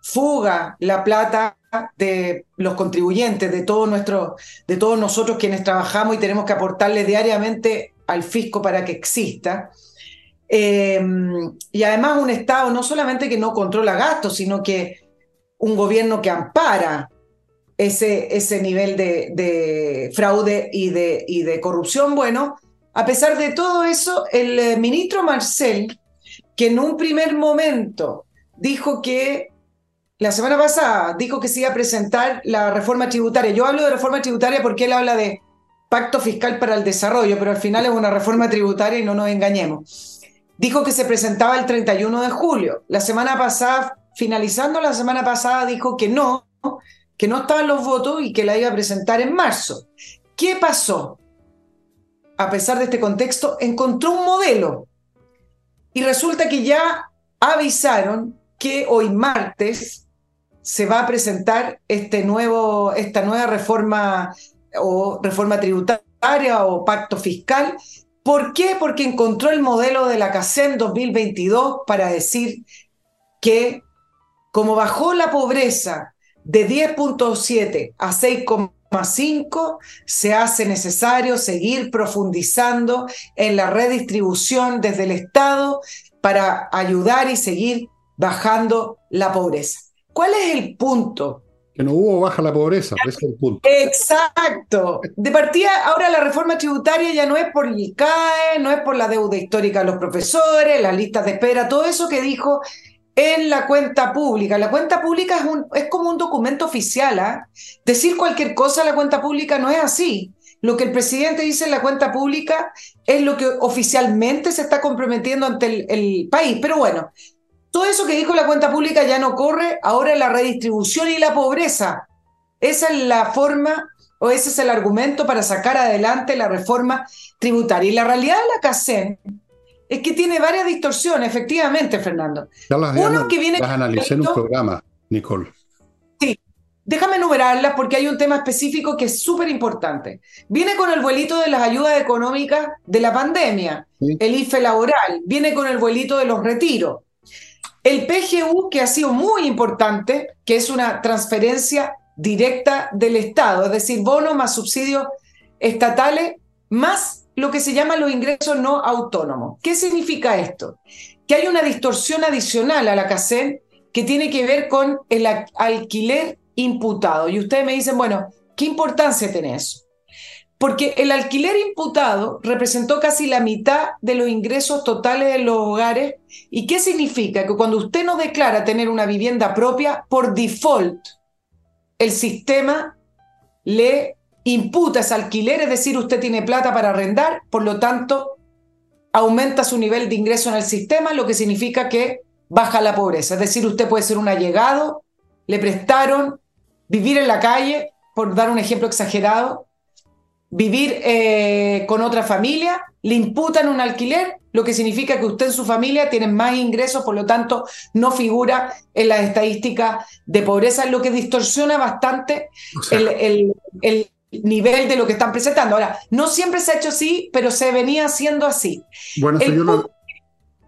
fuga la plata de los contribuyentes, de, todo nuestro, de todos nosotros quienes trabajamos y tenemos que aportarle diariamente al fisco para que exista. Eh, y además un Estado no solamente que no controla gastos, sino que un gobierno que ampara ese, ese nivel de, de fraude y de, y de corrupción. Bueno, a pesar de todo eso, el eh, ministro Marcel, que en un primer momento dijo que la semana pasada dijo que se iba a presentar la reforma tributaria. Yo hablo de reforma tributaria porque él habla de pacto fiscal para el desarrollo, pero al final es una reforma tributaria y no nos engañemos. Dijo que se presentaba el 31 de julio. La semana pasada, finalizando la semana pasada, dijo que no, que no estaban los votos y que la iba a presentar en marzo. ¿Qué pasó? A pesar de este contexto, encontró un modelo. Y resulta que ya avisaron que hoy martes se va a presentar este nuevo, esta nueva reforma o reforma tributaria o pacto fiscal. ¿Por qué? Porque encontró el modelo de la CACEN 2022 para decir que como bajó la pobreza de 10.7 a 6,5, se hace necesario seguir profundizando en la redistribución desde el Estado para ayudar y seguir bajando la pobreza. ¿Cuál es el punto? Que no hubo baja la pobreza, ese es el punto. Exacto. De partida, ahora la reforma tributaria ya no es por el ICAE, no es por la deuda histórica de los profesores, las listas de espera, todo eso que dijo en la cuenta pública. La cuenta pública es, un, es como un documento oficial. ¿ah? Decir cualquier cosa en la cuenta pública no es así. Lo que el presidente dice en la cuenta pública es lo que oficialmente se está comprometiendo ante el, el país. Pero bueno, todo eso que dijo la cuenta pública ya no corre, ahora la redistribución y la pobreza. Esa es la forma o ese es el argumento para sacar adelante la reforma tributaria. Y la realidad de la CACEN es que tiene varias distorsiones, efectivamente, Fernando. Ya las, Uno que viene las analicé en un programa, Nicole. Sí, déjame enumerarlas porque hay un tema específico que es súper importante. Viene con el vuelito de las ayudas económicas de la pandemia, el IFE laboral, viene con el vuelito de los retiros, el PGU, que ha sido muy importante, que es una transferencia directa del Estado, es decir, bonos más subsidios estatales, más lo que se llama los ingresos no autónomos. ¿Qué significa esto? Que hay una distorsión adicional a la CACEN que tiene que ver con el alquiler imputado. Y ustedes me dicen, bueno, ¿qué importancia tiene eso? Porque el alquiler imputado representó casi la mitad de los ingresos totales de los hogares. ¿Y qué significa? Que cuando usted no declara tener una vivienda propia, por default, el sistema le imputa ese alquiler, es decir, usted tiene plata para arrendar, por lo tanto, aumenta su nivel de ingreso en el sistema, lo que significa que baja la pobreza. Es decir, usted puede ser un allegado, le prestaron vivir en la calle, por dar un ejemplo exagerado, vivir eh, con otra familia, le imputan un alquiler, lo que significa que usted en su familia tiene más ingresos, por lo tanto no figura en las estadísticas de pobreza, lo que distorsiona bastante el, nivel de lo que están presentando. Ahora, no siempre se ha hecho así, pero se venía haciendo así. Bueno, yo lo,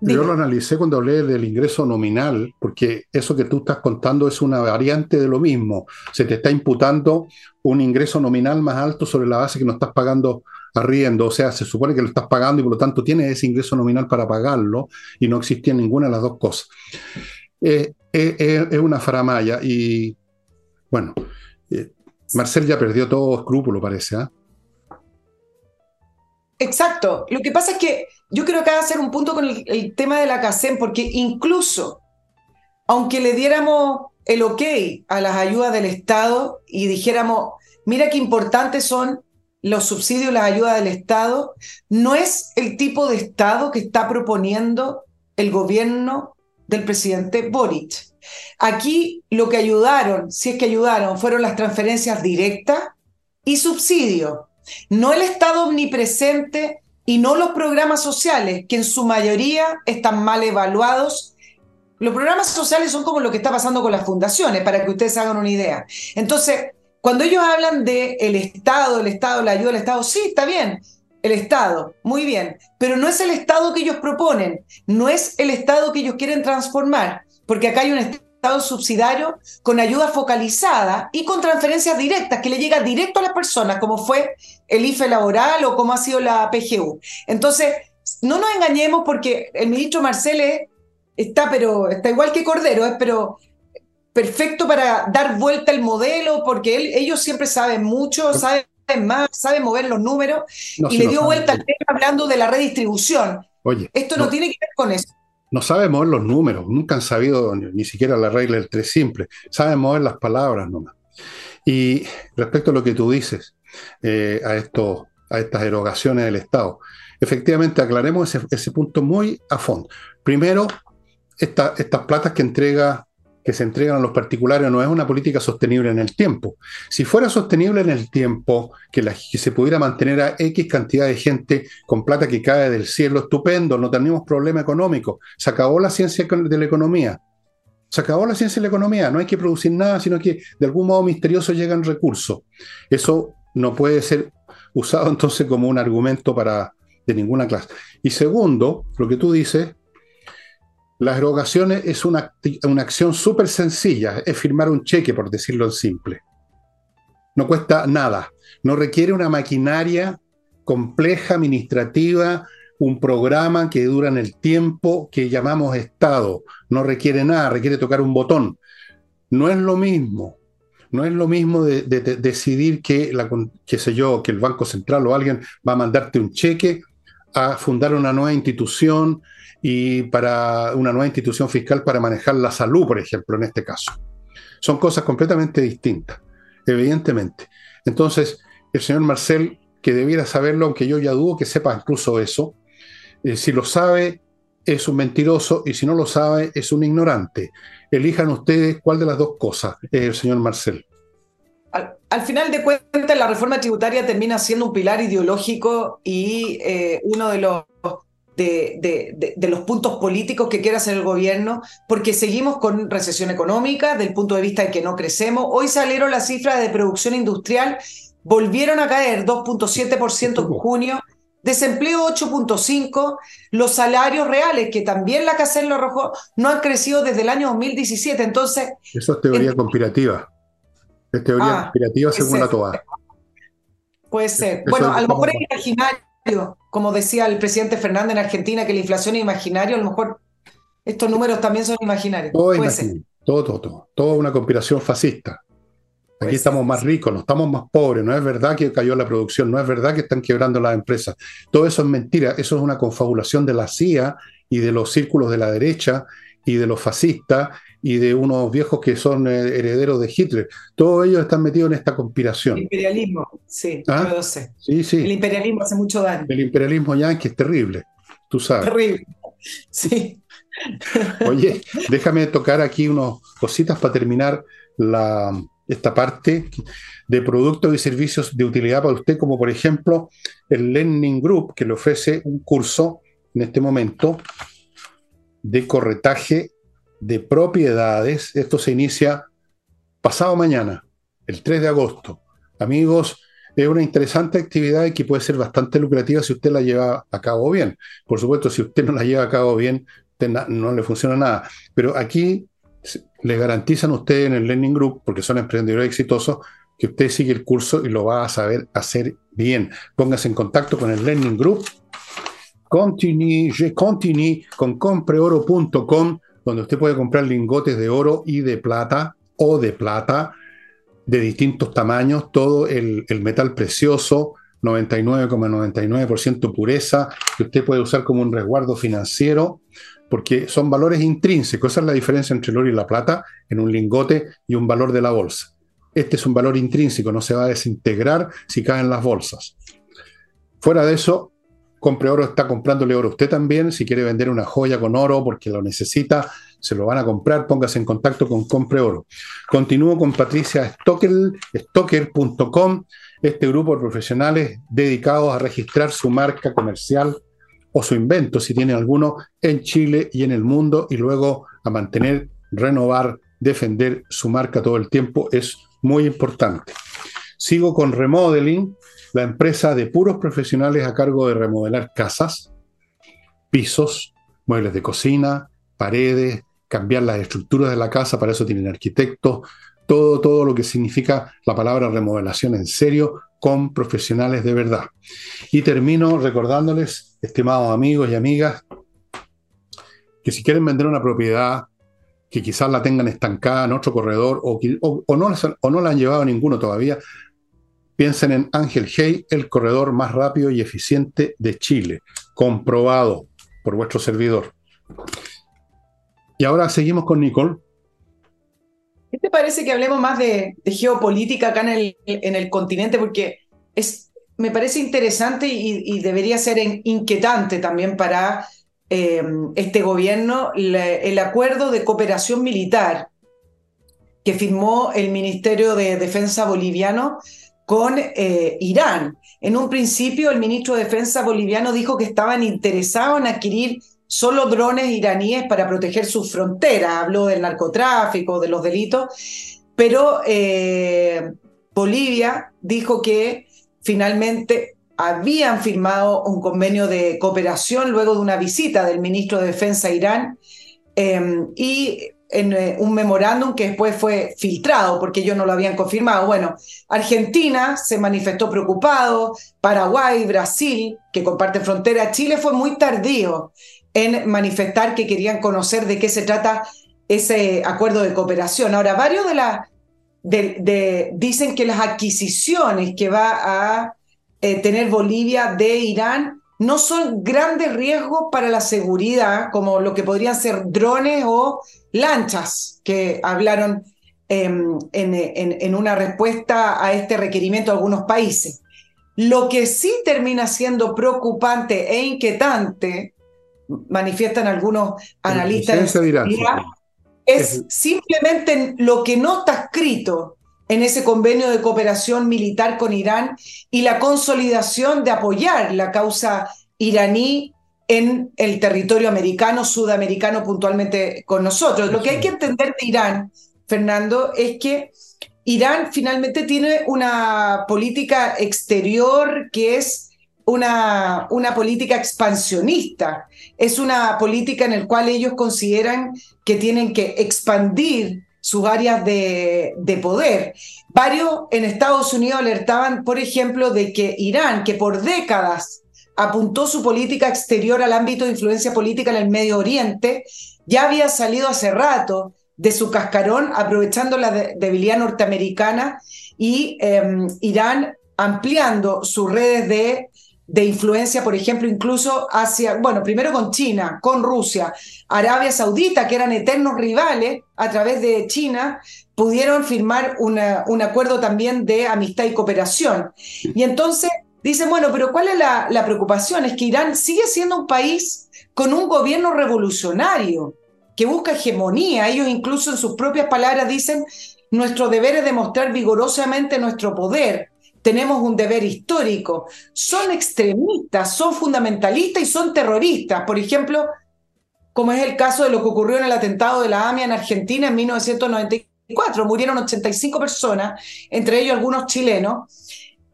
yo lo analicé cuando hablé del ingreso nominal, porque eso que tú estás contando es una variante de lo mismo. Se te está imputando un ingreso nominal más alto sobre la base que no estás pagando arriendo. O sea, se supone que lo estás pagando y por lo tanto tienes ese ingreso nominal para pagarlo y no existía ninguna de las dos cosas. Eh, eh, eh, es una faramaya y, bueno, Marcel ya perdió todo escrúpulo, parece. Exacto. Lo que pasa es que yo creo que que hacer un punto con el, tema de la CACEN, porque incluso, aunque le diéramos el ok a las ayudas del Estado y dijéramos, mira qué importantes son los subsidios, las ayudas del Estado, no es el tipo de Estado que está proponiendo el gobierno del presidente Boric. Aquí lo que ayudaron, si es que ayudaron, fueron las transferencias directas y subsidios, no el Estado omnipresente y no los programas sociales, que en su mayoría están mal evaluados. Los programas sociales son como lo que está pasando con las fundaciones, para que ustedes hagan una idea. Entonces, cuando ellos hablan de el Estado, el Estado, la ayuda del Estado, sí, está bien, el Estado, muy bien, pero no es el Estado que ellos proponen, no es el Estado que ellos quieren transformar, porque acá hay un Estado subsidiario con ayuda focalizada y con transferencias directas que le llega directo a las personas, como fue el IFE laboral o como ha sido la PGU. Entonces, no nos engañemos porque el ministro Marcele está, pero está igual que Cordero, es pero perfecto para dar vuelta el modelo, porque él, ellos siempre saben mucho, saben más, saben mover los números, y le dio vuelta al tema hablando de la redistribución. Oye, Esto no tiene que ver con eso no saben mover los números, nunca han sabido ni, siquiera la regla del tres simple, saben mover las palabras nomás. Y respecto a lo que tú dices, eh, a, esto, a estas erogaciones del Estado, efectivamente aclaremos ese, punto muy a fondo. Primero, estas platas que entrega que se entregan a los particulares no es una política sostenible en el tiempo. Si fuera sostenible en el tiempo, que, se pudiera mantener a X cantidad de gente con plata que cae del cielo, estupendo, no tenemos problema económico, se acabó la ciencia de la economía. Se acabó la ciencia y la economía, no hay que producir nada, sino que de algún modo misterioso llegan recursos. Eso no puede ser usado entonces como un argumento para de ninguna clase. Y segundo, lo que tú dices, las erogaciones es una, una acción súper sencilla, es firmar un cheque, por decirlo en simple. No cuesta nada, no requiere una maquinaria compleja, administrativa, un programa que dura en el tiempo que llamamos Estado. No requiere nada, requiere tocar un botón. No es lo mismo. No es lo mismo de, decidir que, la, sé yo, que el Banco Central o alguien va a mandarte un cheque a fundar una nueva institución y para una nueva institución fiscal para manejar la salud, por ejemplo, en este caso. Son cosas completamente distintas, evidentemente. Entonces, el señor Marcel, que debiera saberlo, aunque yo ya dudo que sepa incluso eso, eh, si lo sabe, es un mentiroso y si no lo sabe, es un ignorante. Elijan ustedes cuál de las dos cosas es el señor Marcel. Al, final de cuentas, la reforma tributaria termina siendo un pilar ideológico y eh, uno de los, de, los puntos políticos que quiere hacer el gobierno, porque seguimos con recesión económica, del punto de vista de que no crecemos. Hoy salieron las cifras de producción industrial, volvieron a caer 2.7% en junio Desempleo 8.5, los salarios reales, que también la CACER lo arrojó, no han crecido desde el año 2017. Entonces. Eso es teoría conspirativa. Es teoría ah, conspirativa según la TOA. Puede ser. bueno, a lo mejor es imaginario, como decía el presidente Fernández en Argentina, que la inflación es imaginario, a lo mejor estos números también son imaginarios. Todo, todo, todo, todo. Toda una conspiración fascista. Aquí estamos más ricos, no estamos más pobres, no es verdad que cayó la producción, no es verdad que están quebrando las empresas. Todo eso es mentira, eso es una confabulación de la CIA y de los círculos de la derecha y de los fascistas y de unos viejos que son eh, herederos de Hitler. Todos ellos están metidos en esta conspiración. El imperialismo, sí, ¿Ah? lo sé. Sí, sí. El imperialismo hace mucho daño. El imperialismo yanqui es terrible, tú sabes. Terrible, sí. Oye, déjame tocar aquí unas cositas para terminar la, esta parte de productos y servicios de utilidad para usted, como por ejemplo el Learning Group, que le ofrece un curso en este momento de corretaje de propiedades. Esto se inicia pasado mañana, el 3 de agosto. Amigos, es una interesante actividad que puede ser bastante lucrativa si usted la lleva a cabo bien. Por supuesto, si usted no la lleva a cabo bien, no le funciona nada. Pero aquí le garantizan a ustedes en el Learning Group, porque son emprendedores exitosos, que usted sigue el curso y lo va a saber hacer bien. Póngase en contacto con el Learning Group. Continue, je continue con compreoro.com, donde usted puede comprar lingotes de oro y de plata o de plata de distintos tamaños, todo el, metal precioso, 99,99% pureza, que usted puede usar como un resguardo financiero porque son valores intrínsecos. Esa es la diferencia entre el oro y la plata en un lingote y un valor de la bolsa. Este es un valor intrínseco, no se va a desintegrar si caen las bolsas. Fuera de eso, compre oro, está comprándole oro usted también. Si quiere vender una joya con oro porque lo necesita, se lo van a comprar, póngase en contacto con Compre Oro. Continúo con Patricia Stocker.com, este grupo de profesionales dedicados a registrar su marca comercial o su invento, si tiene alguno, en Chile y en el mundo, y luego a mantener, renovar, defender su marca todo el tiempo es muy importante. Sigo con Remodeling, la empresa de puros profesionales a cargo de remodelar casas, pisos, muebles de cocina, paredes, cambiar las estructuras de la casa, para eso tienen arquitectos, todo, todo lo que significa la palabra remodelación en serio con profesionales de verdad. Y termino recordándoles estimados amigos y amigas, que si quieren vender una propiedad que quizás la tengan estancada en otro corredor o, o, no, o no la han llevado a ninguno todavía, piensen en Ángel Hey, el corredor más rápido y eficiente de Chile, comprobado por vuestro servidor. Y ahora seguimos con Nicole. ¿Qué te parece que hablemos más de, geopolítica acá en el, en el continente? Porque es me parece interesante y, debería ser inquietante también para eh, este gobierno el acuerdo de cooperación militar que firmó el Ministerio de Defensa boliviano con eh, Irán. En un principio, el ministro de Defensa boliviano dijo que estaban interesados en adquirir solo drones iraníes para proteger sus fronteras. Habló del narcotráfico, de los delitos, pero eh, Bolivia dijo que finalmente habían firmado un convenio de cooperación luego de una visita del ministro de Defensa a Irán em, y en eh, un memorándum que después fue filtrado porque ellos no lo habían confirmado. Bueno, Argentina se manifestó preocupado, Paraguay, Brasil, que comparten frontera, Chile fue muy tardío en manifestar que querían conocer de qué se trata ese acuerdo de cooperación. Ahora, varios de las de, dicen que las adquisiciones que va a eh, tener Bolivia de Irán no son grandes riesgos para la seguridad, como lo que podrían ser drones o lanchas, que hablaron em, en, en, una respuesta a este requerimiento de algunos países. Lo que sí termina siendo preocupante e inquietante, manifiestan algunos analistas, es simplemente lo que no está escrito en ese convenio de cooperación militar con Irán y la consolidación de apoyar la causa iraní en el territorio americano, sudamericano puntualmente con nosotros. Lo que hay que entender de Irán, Fernando, es que Irán finalmente tiene una política exterior que es una, una política expansionista. Es una política en la cual ellos consideran que tienen que expandir sus áreas de, poder. Varios en Estados Unidos alertaban, por ejemplo, de que Irán, que por décadas apuntó su política exterior al ámbito de influencia política en el Medio Oriente, ya había salido hace rato de su cascarón, aprovechando la debilidad norteamericana y em, Irán ampliando sus redes de de influencia, por ejemplo, incluso hacia, bueno, primero con China, con Rusia, Arabia Saudita, que eran eternos rivales a través de China, pudieron firmar un acuerdo también de amistad y cooperación. Y entonces dicen, bueno, pero ¿cuál es la, la preocupación? Es que Irán sigue siendo un país con un gobierno revolucionario que busca hegemonía. Ellos incluso en sus propias palabras dicen, nuestro deber es demostrar vigorosamente nuestro poder tenemos un deber histórico. Son extremistas, son fundamentalistas y son terroristas. Por ejemplo, como es el caso de lo que ocurrió en el atentado de la AMIA en Argentina en 1994. Murieron 85 personas, entre ellos algunos chilenos.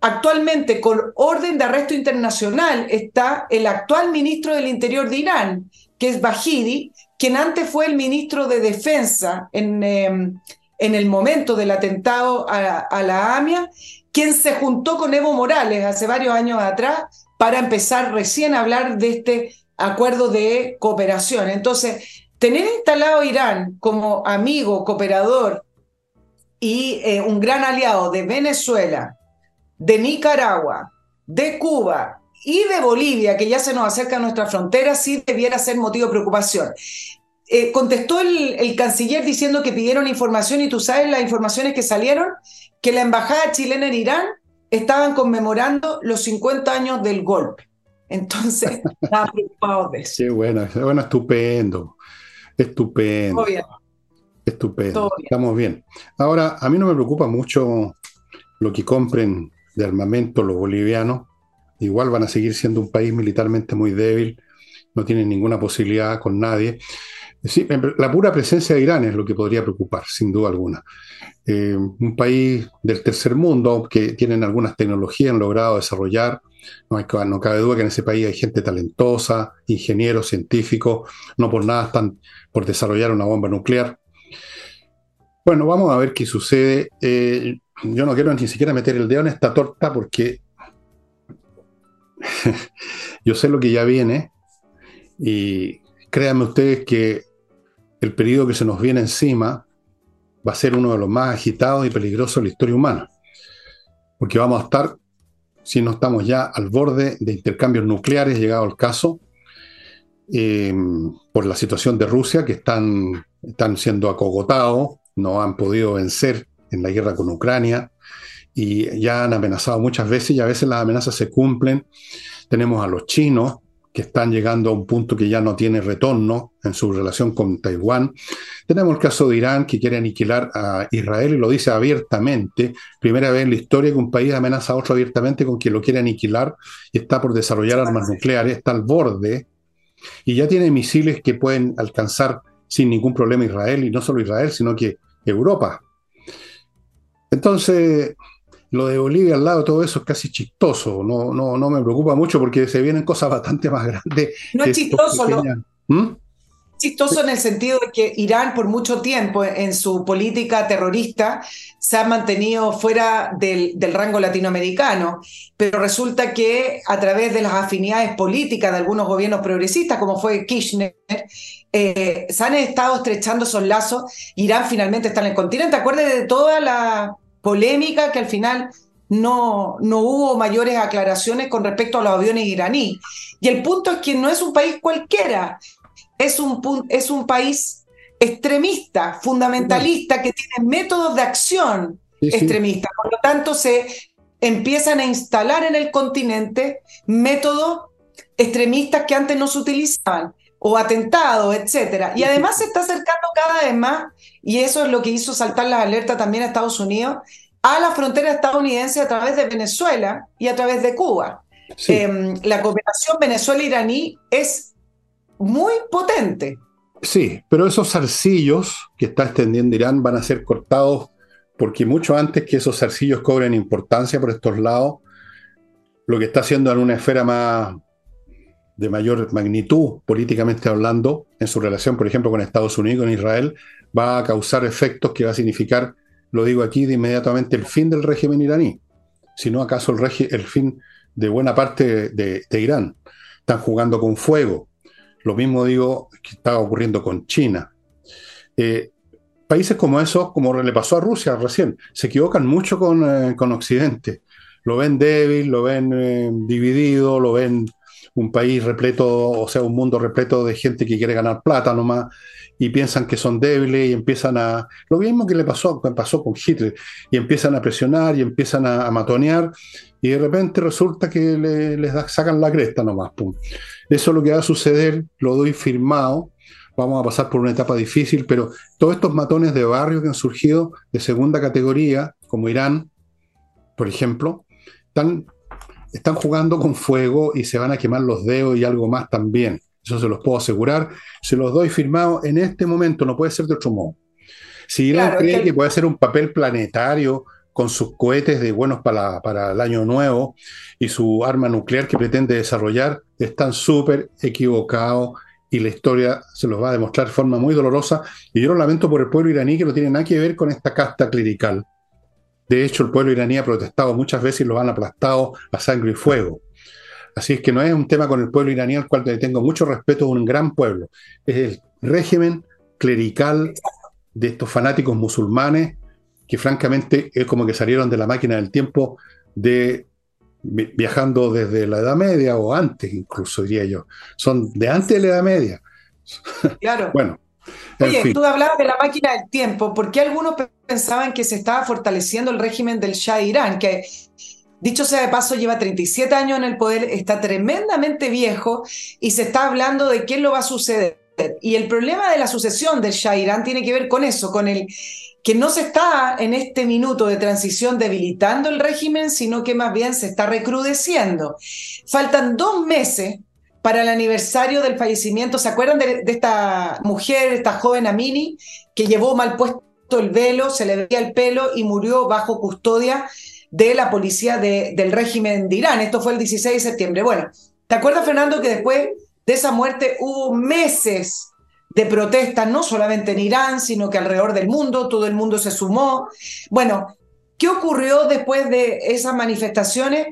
Actualmente, con orden de arresto internacional, está el actual ministro del Interior de Irán, que es Bahidi, quien antes fue el ministro de Defensa en, en el momento del atentado a la AMIA quien se juntó con Evo Morales hace varios años atrás para empezar recién a hablar de este acuerdo de cooperación. Entonces, tener instalado Irán como amigo, cooperador y eh, un gran aliado de Venezuela, de Nicaragua, de Cuba y de Bolivia, que ya se nos acerca a nuestra frontera, sí debiera ser motivo de preocupación. Eh, contestó el, el, canciller diciendo que pidieron información y tú sabes las informaciones que salieron, que la embajada chilena en Irán estaban conmemorando los 50 años del golpe. Entonces, estaban preocupados de eso. Qué bueno, bueno, estupendo. Estupendo. Todo bien. Estupendo. Estamos bien. Ahora, a mí no me preocupa mucho lo que compren de armamento los bolivianos. Igual van a seguir siendo un país militarmente muy débil, no tienen ninguna posibilidad con nadie. Sí, la pura presencia de Irán es lo que podría preocupar, sin duda alguna. Eh, un país del tercer mundo que tienen algunas tecnologías, han logrado desarrollar. No, cabe duda que en ese país hay gente talentosa, ingenieros, científicos, no por nada están por desarrollar una bomba nuclear. Bueno, vamos a ver qué sucede. Eh, yo no quiero ni siquiera meter el dedo en esta torta porque yo sé lo que ya viene y créanme ustedes que el periodo que se nos viene encima va a ser uno de los más agitados y peligrosos de la historia humana. Porque vamos a estar, si no estamos ya al borde de intercambios nucleares, llegado el caso, em, por la situación de Rusia, que están, están siendo acogotados, no han podido vencer en la guerra con Ucrania y ya han amenazado muchas veces y a veces las amenazas se cumplen. Tenemos a los chinos que están llegando a un punto que ya no tiene retorno en su relación con Taiwán. Tenemos el caso de Irán, que quiere aniquilar a Israel y lo dice abiertamente. Primera vez en la historia que un país amenaza a otro abiertamente con que lo quiere aniquilar y está por desarrollar armas nucleares, está al borde Y ya tiene misiles que pueden alcanzar sin ningún problema Israel, y no solo Israel, sino que Europa. Entonces, lo de Bolivia al lado, todo eso es casi chistoso. No, no, no me preocupa mucho porque se vienen cosas bastante más grandes. No es chistoso, ¿Mm? chistoso en el sentido de que Irán por mucho tiempo en su política terrorista se ha mantenido fuera del, rango latinoamericano, pero resulta que a través de las afinidades políticas de algunos gobiernos progresistas, como fue Kirchner, eh, se han estado estrechando esos lazos. Irán finalmente está en el continente. Acuérdate de toda la polémica que al final no, no hubo mayores aclaraciones con respecto a los aviones iraníes. Y el punto es que no es un país cualquiera, es un, es un país extremista, fundamentalista, que tiene métodos de acción extremistas. Por lo tanto, se empiezan a instalar en el continente métodos extremistas que antes no se utilizaban, o atentados, etc. Y además se está acercando cada vez más, y eso es lo que hizo saltar las alertas también a Estados Unidos, a la frontera estadounidense a través de Venezuela y a través de Cuba. Em, la cooperación Venezuela-iraní es muy potente. Sí, pero esos zarcillos que está extendiendo Irán van a ser cortados porque mucho antes que esos zarcillos cobren importancia por estos lados, lo que está haciendo en una esfera más de mayor magnitud, políticamente hablando, en su relación, por ejemplo, con Estados Unidos, con Israel, va a causar efectos que va a significar, lo digo aquí, de inmediatamente el fin del régimen iraní, si no acaso el, el fin de buena parte de, de Irán. Están jugando con fuego, lo mismo digo que estaba ocurriendo con China. Eh, países como esos, como le pasó a Rusia recién, se equivocan mucho con, eh, Occidente. Lo ven débil, lo ven eh, dividido, lo ven un país repleto, o sea, un mundo repleto de gente que quiere ganar plata nomás y piensan que son débiles y empiezan a... Lo mismo que le pasó, pasó con Hitler, y empiezan a presionar y empiezan a, matonear y de repente resulta que les sacan la cresta nomás. Pum. Eso es lo que va a suceder, lo doy firmado. Vamos a pasar por una etapa difícil, pero todos estos matones de barrio que han surgido de segunda categoría, como Irán, por ejemplo, están, están jugando con fuego y se van a quemar los dedos y algo más también. Eso se los puedo asegurar. Se los doy firmado en este momento, no puede ser de otro modo. Si Irán cree que... que puede ser un papel planetario con sus cohetes de buenos para, para el año nuevo y su arma nuclear que pretende desarrollar, están súper equivocados y la historia se los va a demostrar de forma muy dolorosa. Y yo lo lamento por el pueblo iraní que no tiene nada que ver con esta casta clerical. De hecho, el pueblo iraní ha protestado muchas veces y lo han aplastado a sangre y fuego. Así es que no es un tema con el pueblo iraní al cual tengo mucho respeto, es un gran pueblo. Es el régimen clerical de estos fanáticos musulmanes que francamente es como que salieron de la máquina del tiempo de viajando desde la Edad Media o antes incluso, diría yo. Son de antes de la Edad Media. Claro. bueno. Oye, tú hablabas de la máquina del tiempo. ¿Por qué algunos pensaban que se estaba fortaleciendo el régimen del Shah de Irán? Que, dicho sea de paso, lleva 37 años en el poder, está tremendamente viejo y se está hablando de qué lo va a suceder. Y el problema de la sucesión del Shah Irán tiene que ver con eso, con el que no se está en este minuto de transición debilitando el régimen, sino que más bien se está recrudeciendo. Faltan dos meses para el aniversario del fallecimiento. ¿Se acuerdan de, esta mujer, esta joven Amini, que llevó mal puesto el velo, se le veía el pelo y murió bajo custodia de la policía del régimen de Irán? Esto fue el 16 de septiembre. Bueno, ¿te acuerdas, Fernando, que después de esa muerte hubo meses de protestas, no solamente en Irán, sino que alrededor del mundo, todo el mundo se sumó. Bueno, ¿qué ocurrió después de esas manifestaciones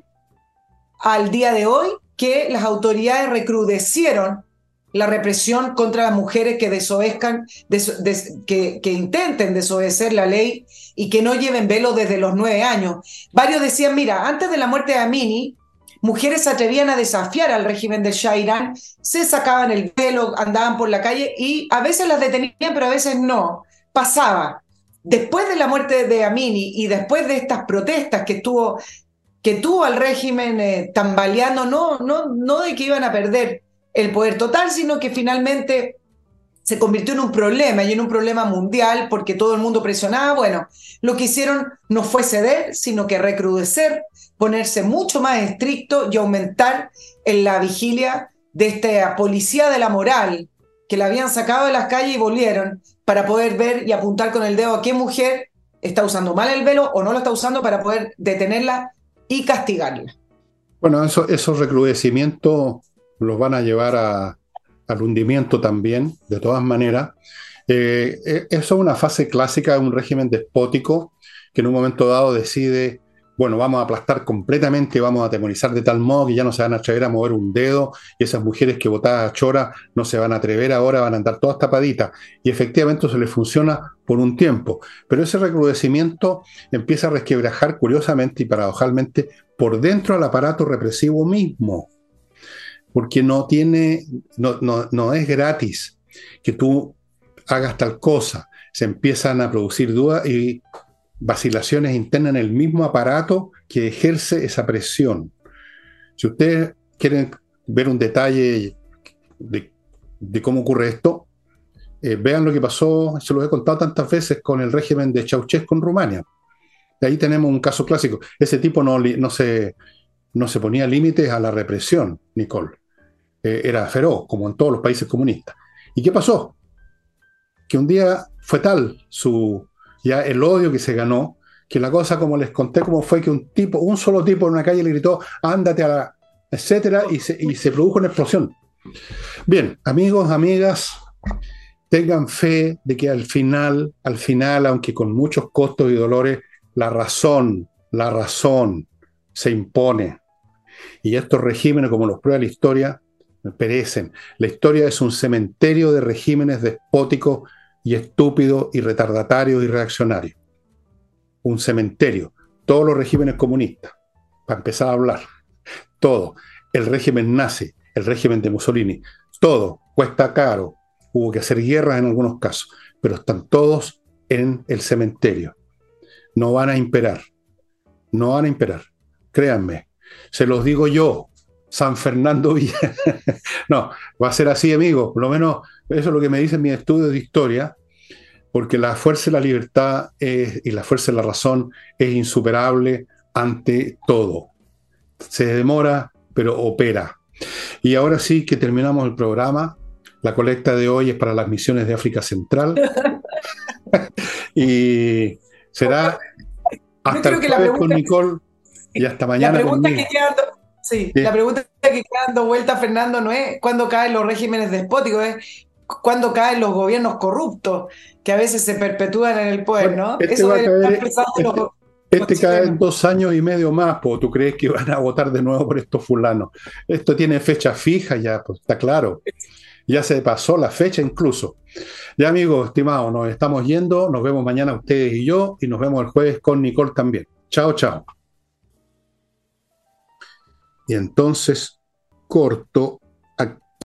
al día de hoy? Que las autoridades recrudecieron la represión contra las mujeres que desobedezcan, que, intenten desobedecer la ley y que no lleven velo desde los nueve años. Varios decían, mira, antes de la muerte de Amini, mujeres se atrevían a desafiar al régimen del Shah Irán, se sacaban el velo, andaban por la calle y a veces las detenían, pero a veces no. Pasaba. Después de la muerte de Amini y después de estas protestas que tuvo, que tuvo al régimen eh, tambaleando, no, no, no de que iban a perder el poder total, sino que finalmente se convirtió en un problema y en un problema mundial porque todo el mundo presionaba. Bueno, lo que hicieron no fue ceder, sino que recrudecer, ponerse mucho más estricto y aumentar en la vigilia de esta policía de la moral que la habían sacado de las calles y volvieron para poder ver y apuntar con el dedo a qué mujer está usando mal el velo o no lo está usando para poder detenerla y castigarla. Bueno, eso, esos recrudecimientos los van a llevar al hundimiento también, de todas maneras. Eh, eh, eso es una fase clásica de un régimen despótico que en un momento dado decide bueno, vamos a aplastar completamente, vamos a atemorizar de tal modo que ya no se van a atrever a mover un dedo y esas mujeres que votaban a Chora no se van a atrever ahora, van a andar todas tapaditas. Y efectivamente eso les funciona por un tiempo. Pero ese recrudecimiento empieza a resquebrajar curiosamente y paradojalmente por dentro al aparato represivo mismo. Porque no tiene, no, no es gratis que tú hagas tal cosa. Se empiezan a producir dudas y vacilaciones internas en el mismo aparato que ejerce esa presión. Si ustedes quieren ver un detalle de, cómo ocurre esto, eh, vean lo que pasó, se lo he contado tantas veces con el régimen de Ceausescu en Rumania. Ahí tenemos un caso clásico. Ese tipo no, no, se, no se ponía límites a la represión, Nicole. Eh, era feroz, como en todos los países comunistas. ¿Y qué pasó? Que un día fue tal su, ya el odio que se ganó, que la cosa, como les conté, como fue que un tipo, un solo tipo en una calle le gritó, ándate a la, etcétera, y se, y se produjo una explosión. Bien, amigos, amigas, tengan fe de que al final, al final, aunque con muchos costos y dolores, la razón, la razón se impone. Y estos regímenes, como los prueba la historia, perecen. La historia es un cementerio de regímenes despóticos y estúpido y retardatario y reaccionario. Un cementerio. Todos los regímenes comunistas, para empezar a hablar. Todo. El régimen nazi, el régimen de Mussolini, todo cuesta caro. Hubo que hacer guerras en algunos casos, pero están todos en el cementerio. No van a imperar. No van a imperar. Créanme. Se los digo yo, San Fernando Villa. no, va a ser así, amigo. Por lo menos eso es lo que me dicen mis estudios de historia, porque la fuerza de la libertad y la fuerza de la razón es insuperable ante todo. Se demora, pero opera. Y ahora sí que terminamos el programa. La colecta de hoy es para las misiones de África Central. y será hasta el jueves con Nicole y hasta mañana. La pregunta, que queda, sí, la pregunta que queda dando vuelta, Fernando, no es cuándo caen los regímenes despóticos, es cuando caen los gobiernos corruptos que a veces se perpetúan en el poder, ¿no? Este Eso este, este cae en dos años y medio más, pues tú crees que van a votar de nuevo por estos fulanos. Esto tiene fecha fija ya, pues está claro. Ya se pasó la fecha incluso. Ya amigos, estimados, nos estamos yendo. Nos vemos mañana ustedes y yo y nos vemos el jueves con Nicole también. Chao, chao. Y entonces corto